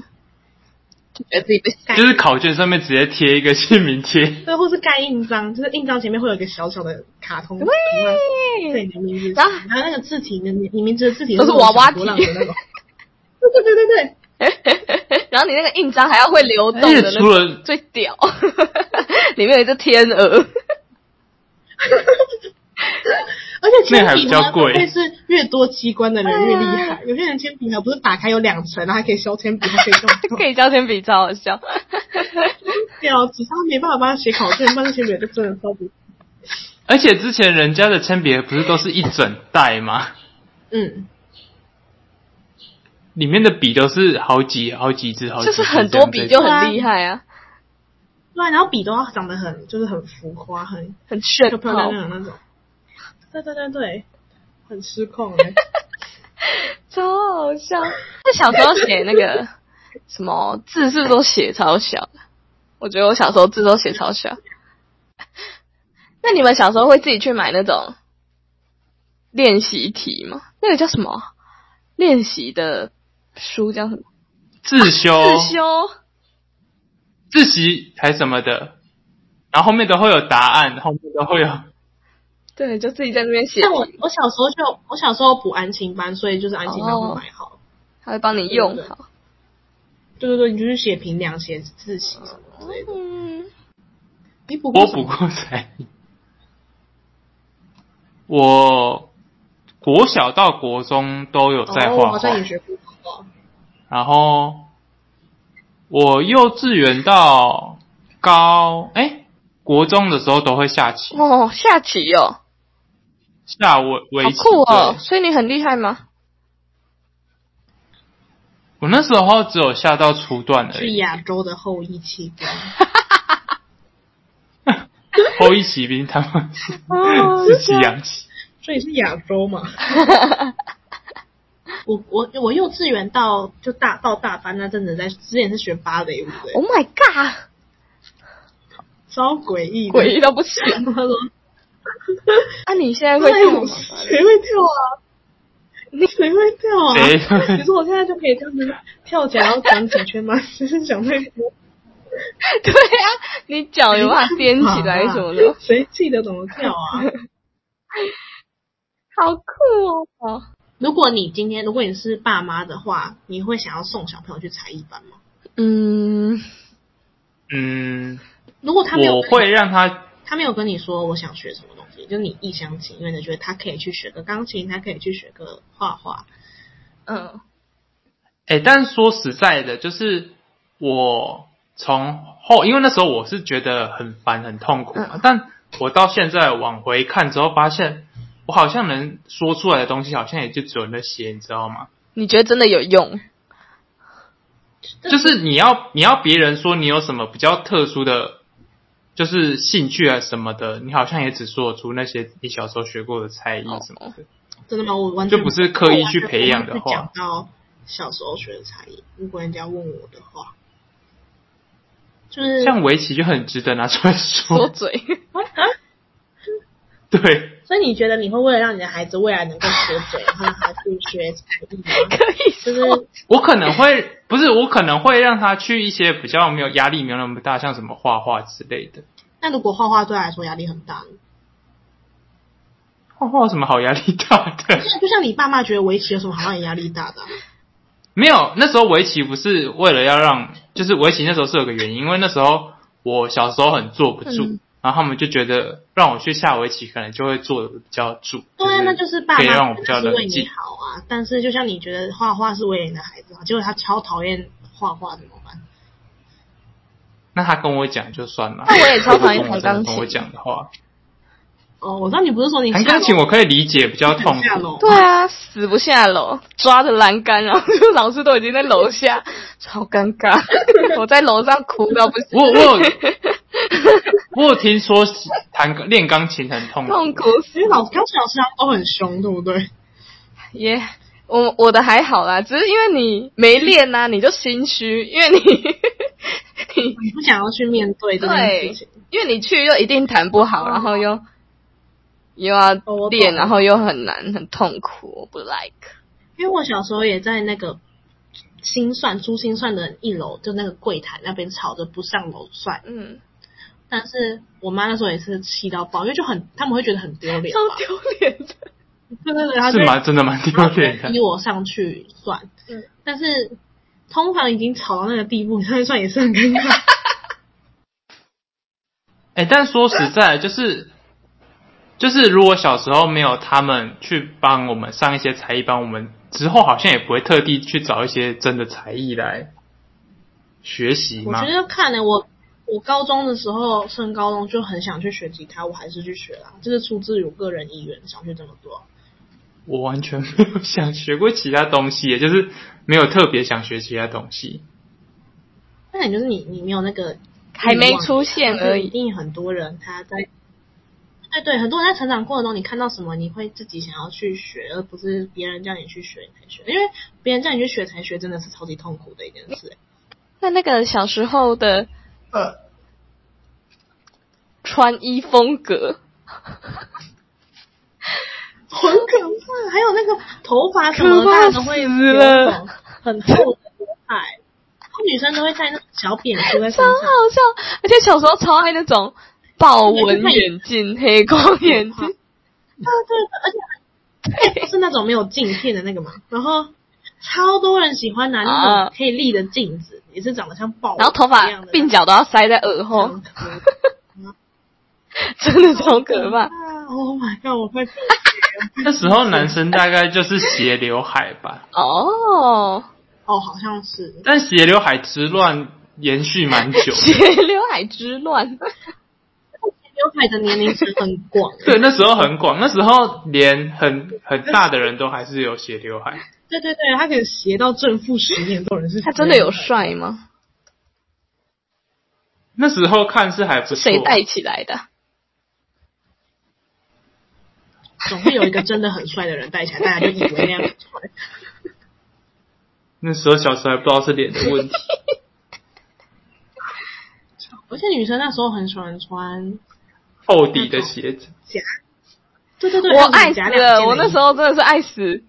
Speaker 1: 就觉得自己被
Speaker 3: 盖
Speaker 2: 就是考卷上面直接贴一个姓名贴。
Speaker 3: 对，或是盖印章，就是印章前面会有一个小小的卡通图案，对你的名字，
Speaker 1: 然后
Speaker 3: 然后那个字体，你你你名字的字体
Speaker 1: 都是娃娃体。
Speaker 3: 的那种。对对对对对，[laughs]
Speaker 1: 然后你那个印章还要会流动的那
Speaker 2: 除了，
Speaker 1: 最屌，[laughs] 里面有一只天鹅，[laughs] [laughs]
Speaker 3: 而且铅
Speaker 2: 那还比
Speaker 3: 笔呢，
Speaker 2: 较贵
Speaker 3: 会是越多机关的人越厉害。有些人铅笔盒不是打开有两层，然后还可以削铅笔，还可以 [laughs] 动
Speaker 1: 可以交铅笔，超好笑。[laughs]
Speaker 3: 屌，只是他没办法帮他写考卷，帮他铅笔盒就真的超级。
Speaker 2: 而且之前人家的铅笔盒不是都是一整袋吗？
Speaker 3: 嗯，
Speaker 2: 里面的笔都是好几好几支，好几支
Speaker 1: 就是很多笔就很厉害啊，
Speaker 3: 对啊，然后笔都要长得很，就是很浮夸，很
Speaker 1: 很炫
Speaker 3: 漂漂亮
Speaker 1: 炮，
Speaker 3: 亮的那种。对对对对，很失控哎、
Speaker 1: 超好笑。那小时候写那个什么字，是不是都写超小？我觉得我小时候字都写超小。那你们小时候会自己去买那种练习题吗？那个叫什么？练习的书叫什么？
Speaker 2: 自修、
Speaker 1: 自修。
Speaker 2: 自习还什么的，然后后面都会有答案，后面都会有。
Speaker 1: 对，就自己在那边写
Speaker 3: 但，我我小时候就我小时候补安亲班，所以就是安亲班
Speaker 1: 哦
Speaker 3: 会买好。
Speaker 1: 他会帮你用好。
Speaker 3: 对对对，你就是写评量、写自习什么之类的。
Speaker 1: 嗯，
Speaker 3: 你补过？
Speaker 2: 我补过才艺，我国小到国中都有在
Speaker 3: 哦，我
Speaker 2: 画画，
Speaker 3: 好像也学过画画。
Speaker 2: 然后我幼稚园到高哎国中的时候都会下棋，
Speaker 1: 哦，下棋哦，
Speaker 2: 下围围
Speaker 1: 好
Speaker 2: 棋。
Speaker 1: 酷哦！
Speaker 2: 对
Speaker 1: 所以你很厉害吗？
Speaker 2: 我那时候只有下到初段而
Speaker 3: 是，亚洲的后裔弃兵。[laughs]
Speaker 2: 后裔骑兵他们是 [laughs]
Speaker 1: 哦
Speaker 2: 自己养棋。
Speaker 3: 所以是亚洲嘛。[laughs] 我我我幼稚园到就大到大班那阵子在之前是学芭蕾舞的
Speaker 1: ，Oh my god！
Speaker 3: 超诡异的。
Speaker 1: 诡异到不行。
Speaker 3: 他说 [laughs]
Speaker 1: 啊，你现在会跳吗？
Speaker 3: 谁会跳啊？你谁会跳啊？
Speaker 2: 谁会
Speaker 3: 你说我现在就可以这样子跳起来，然后转几圈吗？[laughs] 只是想太多。
Speaker 1: 对啊，你脚有办法踮起来什么的，[laughs]
Speaker 3: 谁记得怎么跳啊？
Speaker 1: 好酷哦！
Speaker 3: 如果你今天如果你是爸妈的话，你会想要送小朋友去才艺班吗？
Speaker 1: 嗯，
Speaker 2: 嗯，
Speaker 3: 如果他没有
Speaker 2: 我会让他
Speaker 3: 他没有跟你说我想学什么东西，就你一厢情愿的觉得他可以去学个钢琴，他可以去学个画画。
Speaker 1: 嗯，
Speaker 2: 哎、但是说实在的，就是我从后，因为那时候我是觉得很烦、很痛苦嘛，
Speaker 1: 嗯
Speaker 2: 但我到现在往回看之后，发现我好像能说出来的东西，好像也就只有那些，你知道吗？
Speaker 1: 你觉得真的有用？
Speaker 2: 就是你要你要别人说你有什么比较特殊的，就是兴趣啊什么的，你好像也只说得出那些你小时候学过的才艺什么的。
Speaker 3: 真的吗？我完全
Speaker 2: 就不是刻意去培养的话
Speaker 3: 讲到小时候学的才艺，如果人家问我的话，就是
Speaker 2: 像围棋就很值得拿出来
Speaker 1: 说
Speaker 2: 说，
Speaker 1: 嘴，[laughs]
Speaker 2: 对，
Speaker 3: 所以你觉得你会为了让你的孩子未来能够学嘴，然后让他去学才艺吗？
Speaker 1: 可以
Speaker 3: 就是
Speaker 2: 我可能会不是，我可能会让他去一些比较没有压力、没有那么大，像什么画画之类的。
Speaker 3: 那如果画画对他来说压力很大呢？
Speaker 2: 画画有什么好压力大的？
Speaker 3: 就像你爸妈觉得围棋有什么好让你压力大的啊、
Speaker 2: 没有，那时候围棋不是为了要让，就是围棋那时候是有个原因，因为那时候我小时候很坐不住，
Speaker 1: 嗯
Speaker 2: 然后他们就觉得让我去下围棋，可能就会坐的比较住。
Speaker 3: 对啊，那就是爸
Speaker 2: 可以让
Speaker 3: 妈
Speaker 2: 我比较
Speaker 3: 是为你
Speaker 2: 冷静。
Speaker 3: 好啊。但是就像你觉得画画是为了你的孩子啊，结果他超讨厌画画怎么办？
Speaker 2: 那他跟我讲就算了。
Speaker 1: 那我也超讨厌弹钢琴
Speaker 2: 跟我讲的话，
Speaker 3: 哦，我知道你不是说你
Speaker 2: 弹钢琴我可以理解，比较痛苦。
Speaker 3: 下楼
Speaker 1: 对啊，死不下楼，抓着栏杆，[laughs] 然后就老师都已经在楼下，超尴尬。[laughs] 我在楼上哭到不行，
Speaker 2: 我我有 [laughs] 我有听说弹练钢琴很痛苦，
Speaker 1: 痛苦死
Speaker 3: 因为老钢琴老师他都很凶，对不对？
Speaker 1: 耶。我我的还好啦，只是因为你没练呐、你就心虚，因为你你
Speaker 3: 你不想要去面对这件
Speaker 1: 对
Speaker 3: 事情。，
Speaker 1: 因为你去又一定弹不好，然后又又要练，然后又很难，很痛苦，我不 like。
Speaker 3: 因为我小时候也在那个心算珠心算的一楼，就那个柜台那边吵着不上楼算，
Speaker 1: 嗯，
Speaker 3: 但是我妈那时候也是气到爆，因为就很他们会觉得很丢脸，[laughs]
Speaker 1: 超丢脸的。
Speaker 3: 对对对，是
Speaker 2: 蛮真的蛮丢脸的
Speaker 3: 逼。我上去算，
Speaker 1: 嗯
Speaker 3: 但是通常已经吵到那个地步，上去算也是很尴尬。[laughs]
Speaker 2: 哎、但说实在，就是就是，如果小时候没有他们去帮我们上一些才艺班，我们之后好像也不会特地去找一些真的才艺来学习嘛
Speaker 3: 我觉。得看呢、我我高中的时候升高中就很想去学吉他，我还是去学啦，就是出自于我个人意愿想去这么做。
Speaker 2: 我完全没有想学过其他东西，也就是没有特别想学其他东西。
Speaker 3: 那你就是你你没有那个
Speaker 1: 还没出现而已
Speaker 3: 一定很多人他在。对对，很多人在成长过程中，你看到什么，你会自己想要去学，而不是别人叫你去学你才学。因为别人叫你去学才学，真的是超级痛苦的一件事。
Speaker 1: 那那个小时候的
Speaker 3: 呃，
Speaker 1: 穿衣风格，
Speaker 3: 很可怕。还有那个头发什么的，
Speaker 1: 可怕
Speaker 3: 大家都会很厚的刘海，女生都会戴那种小扁梳在身
Speaker 1: 超好。笑，而且小时候超爱那种豹纹眼镜、黑框眼镜，[laughs]
Speaker 3: 对对，而且是那种没有镜片的那个嘛，然后超多人喜欢拿那
Speaker 1: 啊。
Speaker 3: 种可以立的镜子，也是长得像豹纹
Speaker 1: 然后头发鬓角都要塞在耳后，真的超可怕。
Speaker 3: 啊！Oh my god！我快
Speaker 2: 那时候男生大概就是斜刘海吧，
Speaker 1: 哦，
Speaker 3: 哦，好像是。
Speaker 2: 但斜刘海之乱延续蛮久。[laughs]
Speaker 1: 斜刘海之乱，
Speaker 3: 刘海的年龄层很广，
Speaker 2: 对，那时候很广，那时候连很很大的人都还是有斜刘海。
Speaker 3: 对对对，他可以斜到正负十年都有人是
Speaker 1: 他真的有帅吗？
Speaker 2: 那时候看是还不错。
Speaker 1: 谁带起来的？
Speaker 3: 总会有一个真的很帅的人带起来，大家就以为那样很帅。
Speaker 2: 那时候小时候还不知道是脸的问题。[laughs]
Speaker 3: 而且女生那时候很喜欢穿
Speaker 2: 厚底的鞋子，
Speaker 3: 夹，对对对，
Speaker 1: 我爱死了，我那时候真的是爱死，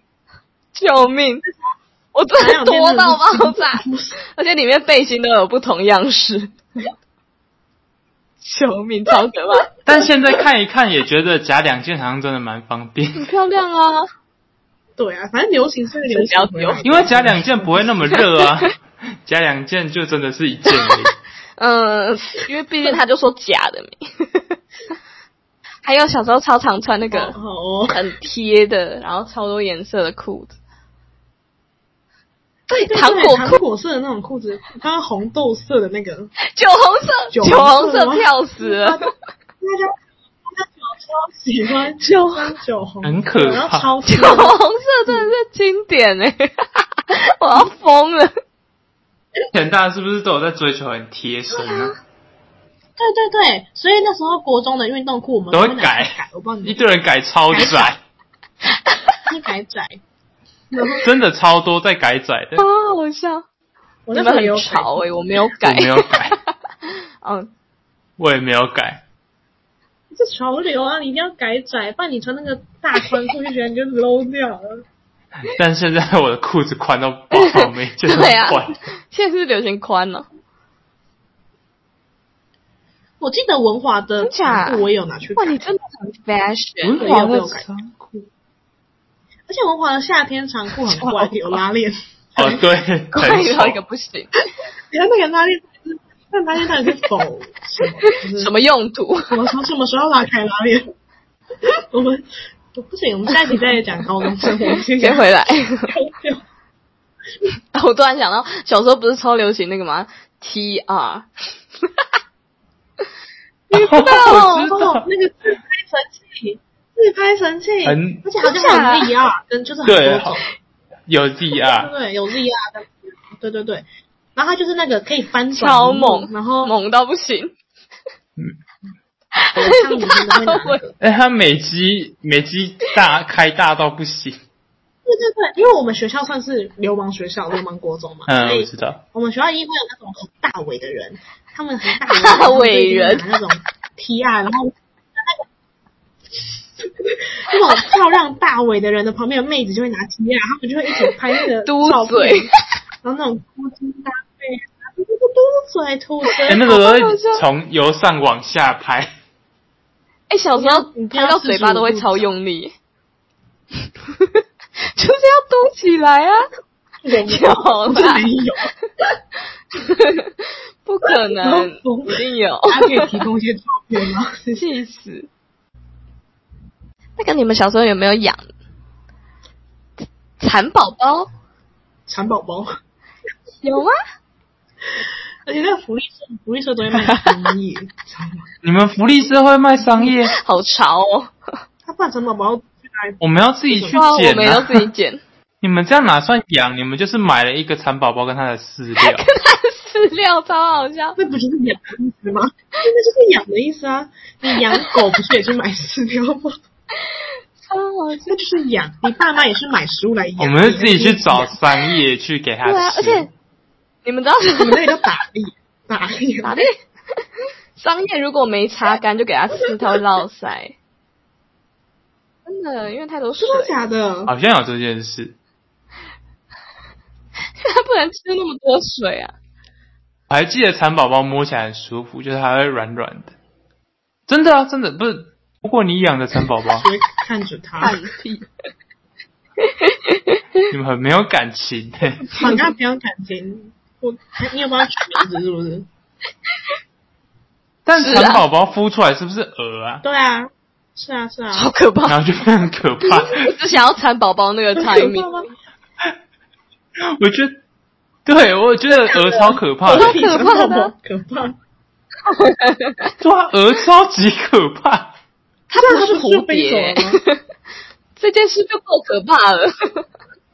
Speaker 1: 救命！[laughs] 我真的多到爆炸，而且里面背心都有不同样式。救命，超可怕，[laughs]
Speaker 2: 但现在看一看，也觉得夹两件好像真的蛮方便，
Speaker 1: 很漂亮啊！[laughs]
Speaker 3: 对啊，反正流行是流行，
Speaker 2: 因为夹两件不会那么热啊，夹两件就真的是一件而已。
Speaker 1: 嗯，因为毕竟他就说假的没。[laughs] 还有小时候超常穿那个 [laughs] 很贴的，然后超多颜色的裤子。对，
Speaker 3: 对
Speaker 1: 糖果裤，
Speaker 3: 糖果色的那种裤子，刚刚红豆色的那个，
Speaker 1: 酒红色，
Speaker 3: 酒
Speaker 1: 酒红色
Speaker 3: 红色
Speaker 1: 跳死了。
Speaker 3: 大家大家超喜欢
Speaker 1: 酒
Speaker 3: 穿酒红，
Speaker 2: 很可怕
Speaker 1: 酒红色真的是经典哎、[laughs] 我要疯了。
Speaker 2: 前大家是不是都有在追求很贴身啊？
Speaker 3: 对对对，所以那时候国中的运动裤我们
Speaker 2: 都会改？
Speaker 3: 改，我帮你
Speaker 2: 一堆人改超窄，
Speaker 3: 是 [laughs] 改窄，
Speaker 2: 真的超多在改窄的，
Speaker 1: 好好笑，
Speaker 3: 我那时候有
Speaker 1: 很潮哎、
Speaker 3: 改
Speaker 1: 我没有改，
Speaker 2: 我没有改，[laughs]
Speaker 1: 嗯，
Speaker 2: 我也没有改。
Speaker 3: 这潮流啊，你一定要改窄，不然你穿那个大宽裤就觉得你就 low 掉了。
Speaker 2: 但现在我的裤子宽到爆，[laughs] 没觉得
Speaker 1: 对啊
Speaker 2: 宽。
Speaker 1: 现在是流行宽了、
Speaker 3: 我记得文华的长裤我也有拿去改
Speaker 1: 哇，，你真的很 fashion，
Speaker 2: 文
Speaker 3: 对
Speaker 2: 华的
Speaker 3: 有有改
Speaker 2: 长裤，
Speaker 3: 而且文华的夏天长裤很怪，有拉链。
Speaker 2: 哦 [laughs] 对，
Speaker 1: 快
Speaker 2: 很
Speaker 1: 到一个
Speaker 2: 丑。
Speaker 1: 不行，
Speaker 3: 你看那个拉链是，那拉链到底是否什么？就是
Speaker 1: 什么用途？
Speaker 3: 什么时候什么时候拉开拉链？我们不行，我们下一集再讲高中生活。先
Speaker 1: 回来。
Speaker 3: 就 [laughs]
Speaker 1: 我突然想到，小时候不是超流行那个吗？TR，
Speaker 2: 你知道 [laughs] 我知
Speaker 3: 哦
Speaker 2: 道，，
Speaker 3: 那个自拍神器，自拍神器，
Speaker 2: 很
Speaker 3: 而且好像有 VR，跟就是很多
Speaker 2: 有
Speaker 3: 对
Speaker 2: VR，
Speaker 3: 对，有 VR 的，对对对。然后它就是那个可以翻转，
Speaker 1: 超猛，
Speaker 3: 然后
Speaker 1: 猛到不行。
Speaker 3: 我唱女生都会拿的。对 [laughs]
Speaker 2: 哎，它美肌美肌大开大到不行。
Speaker 3: 对对对，因为我们学校算是流氓学校，流氓国中嘛，
Speaker 2: 嗯，
Speaker 3: 所以
Speaker 2: 我知道。
Speaker 3: 我们学校因为有那种很大尾的人，他们很大尾的
Speaker 1: 大尾人
Speaker 3: 那种 [laughs] T R，然后 [laughs] 那种漂亮大尾的人的旁边的妹子就会拿 T R，他们就会一起拍那个 [laughs]
Speaker 1: 嘟
Speaker 3: 照片
Speaker 1: 嘴，
Speaker 3: 然后那种哭筋搭配，嘟嘟嘟嘴吐
Speaker 2: 哎，
Speaker 3: 舌，
Speaker 2: 那个从由上往下拍，
Speaker 1: 哎、小时候
Speaker 3: 你
Speaker 1: 拍到嘴巴都会超用力，就是要嘟起来啊！
Speaker 3: 我没
Speaker 1: 有
Speaker 3: 我
Speaker 1: 啦
Speaker 3: 没有，[laughs]
Speaker 1: 不可能，一定有，
Speaker 3: 他可以提供一些照片吗？[laughs]
Speaker 1: 气死！那个你们小时候有没有养蚕宝宝？
Speaker 3: 蚕宝宝，
Speaker 1: 有吗？
Speaker 3: 而且那个福利社，福利社都会卖商业，知道吗？
Speaker 2: 你们福利社会卖商业，
Speaker 1: 好潮哦！
Speaker 3: 他把蚕宝宝去哪里
Speaker 2: 我们要自己去
Speaker 1: 哇，我
Speaker 2: 捡
Speaker 1: 们要
Speaker 2: 啊。
Speaker 1: 自己捡
Speaker 2: 你们这样哪算养？你们就是买了一个蚕宝宝跟它的饲料。[laughs]
Speaker 1: 跟它的饲料，超好笑。
Speaker 3: 那不就是养的意思吗？那就是养的意思啊！你养狗不是也是买饲料吗？[laughs]
Speaker 1: 超好笑。
Speaker 3: 那就是养，你爸妈也是买食物来养。
Speaker 2: 我们是自己去找
Speaker 3: 你
Speaker 2: 商业去给它
Speaker 1: 对啊，
Speaker 2: 吃。
Speaker 1: 而且你们知道 [laughs]
Speaker 3: 你们那个叫打猎，打猎，
Speaker 1: 打猎桑叶如果没擦干就给它吃，它会落腮。真的，因为太多水
Speaker 3: 真，的假的？
Speaker 2: 好像有这件事。
Speaker 1: 它不能吃那么多水啊。
Speaker 2: 我还记得蚕宝宝摸起来很舒服，就是它会软软的。真的啊，真的不是。如果你养的蚕宝宝，[laughs]
Speaker 3: 只会看着它！[laughs]
Speaker 2: 你们很没有感情欸嘿、[laughs]
Speaker 3: 好像没有感情。我，你有帮它取名字是不是？
Speaker 2: 但蚕宝宝孵出来是不是鹅啊？
Speaker 3: 对啊，是啊，是啊。
Speaker 1: 好可怕！
Speaker 2: 然后就非常可怕。
Speaker 1: 我只想要蚕宝宝那个
Speaker 3: 很可
Speaker 1: timing
Speaker 3: 怕。吗？[laughs]
Speaker 2: 我觉得，对我觉得鹅超可怕的
Speaker 1: 超，可怕的 [laughs]
Speaker 3: 可怕。
Speaker 2: 对啊，鹅超级可怕。[laughs]
Speaker 1: 它不是蝴
Speaker 3: 飞
Speaker 1: 蝶这件事就够可怕了。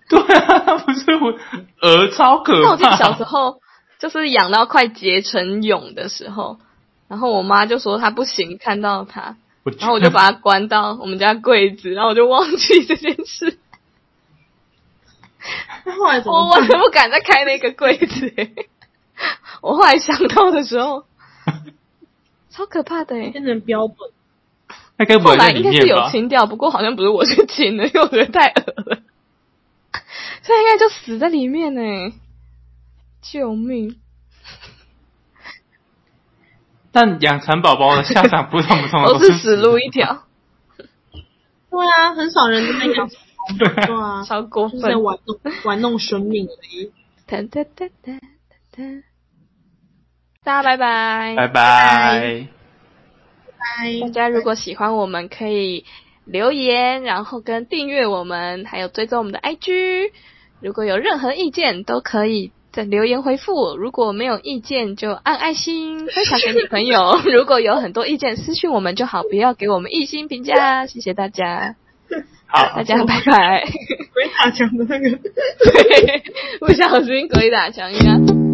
Speaker 2: 对啊，它不是我鹅超可
Speaker 1: 怕我记得。小时候就是养到快结成蛹的时候，然后我妈就说它不行，看到它，然后我就把它关到我们家柜子，然后我就忘记这件事，
Speaker 3: 那 [laughs] 后来怎
Speaker 1: 我
Speaker 3: 么我？
Speaker 1: 完全不敢再开那个柜子、欸。[laughs] 我后来想到的时候，[laughs] 超可怕的哎、
Speaker 3: 变成标本。
Speaker 2: 那该不
Speaker 1: 后
Speaker 2: 会在里
Speaker 1: 来应该是有？清掉，不过好像不是我去清的，因为我觉得太恶了，所以应该就死在里面呢、救命！
Speaker 2: 但养蚕宝宝的下场不同不同的
Speaker 1: 都是死路一条，
Speaker 3: 对啊，很少人在养，
Speaker 2: 对啊
Speaker 3: 对啊，
Speaker 1: 超过分
Speaker 3: 就。玩弄玩弄生命而已。
Speaker 1: 哒哒哒哒哒哒大家拜拜。
Speaker 2: 拜拜。
Speaker 3: 拜
Speaker 1: 大家如果喜欢我们，可以留言，然后跟订阅我们，还有追踪我们的 IG。如果有任何意见，都可以在留言回复。如果没有意见，就按爱心分享给你朋友。[laughs] 如果有很多意见，私讯我们就好，不要给我们一星评价。谢谢大家，[laughs]
Speaker 2: 好
Speaker 1: 大，家拜拜。[laughs]
Speaker 3: 鬼打墙的那个。
Speaker 1: 对，不小心鬼打墙一样。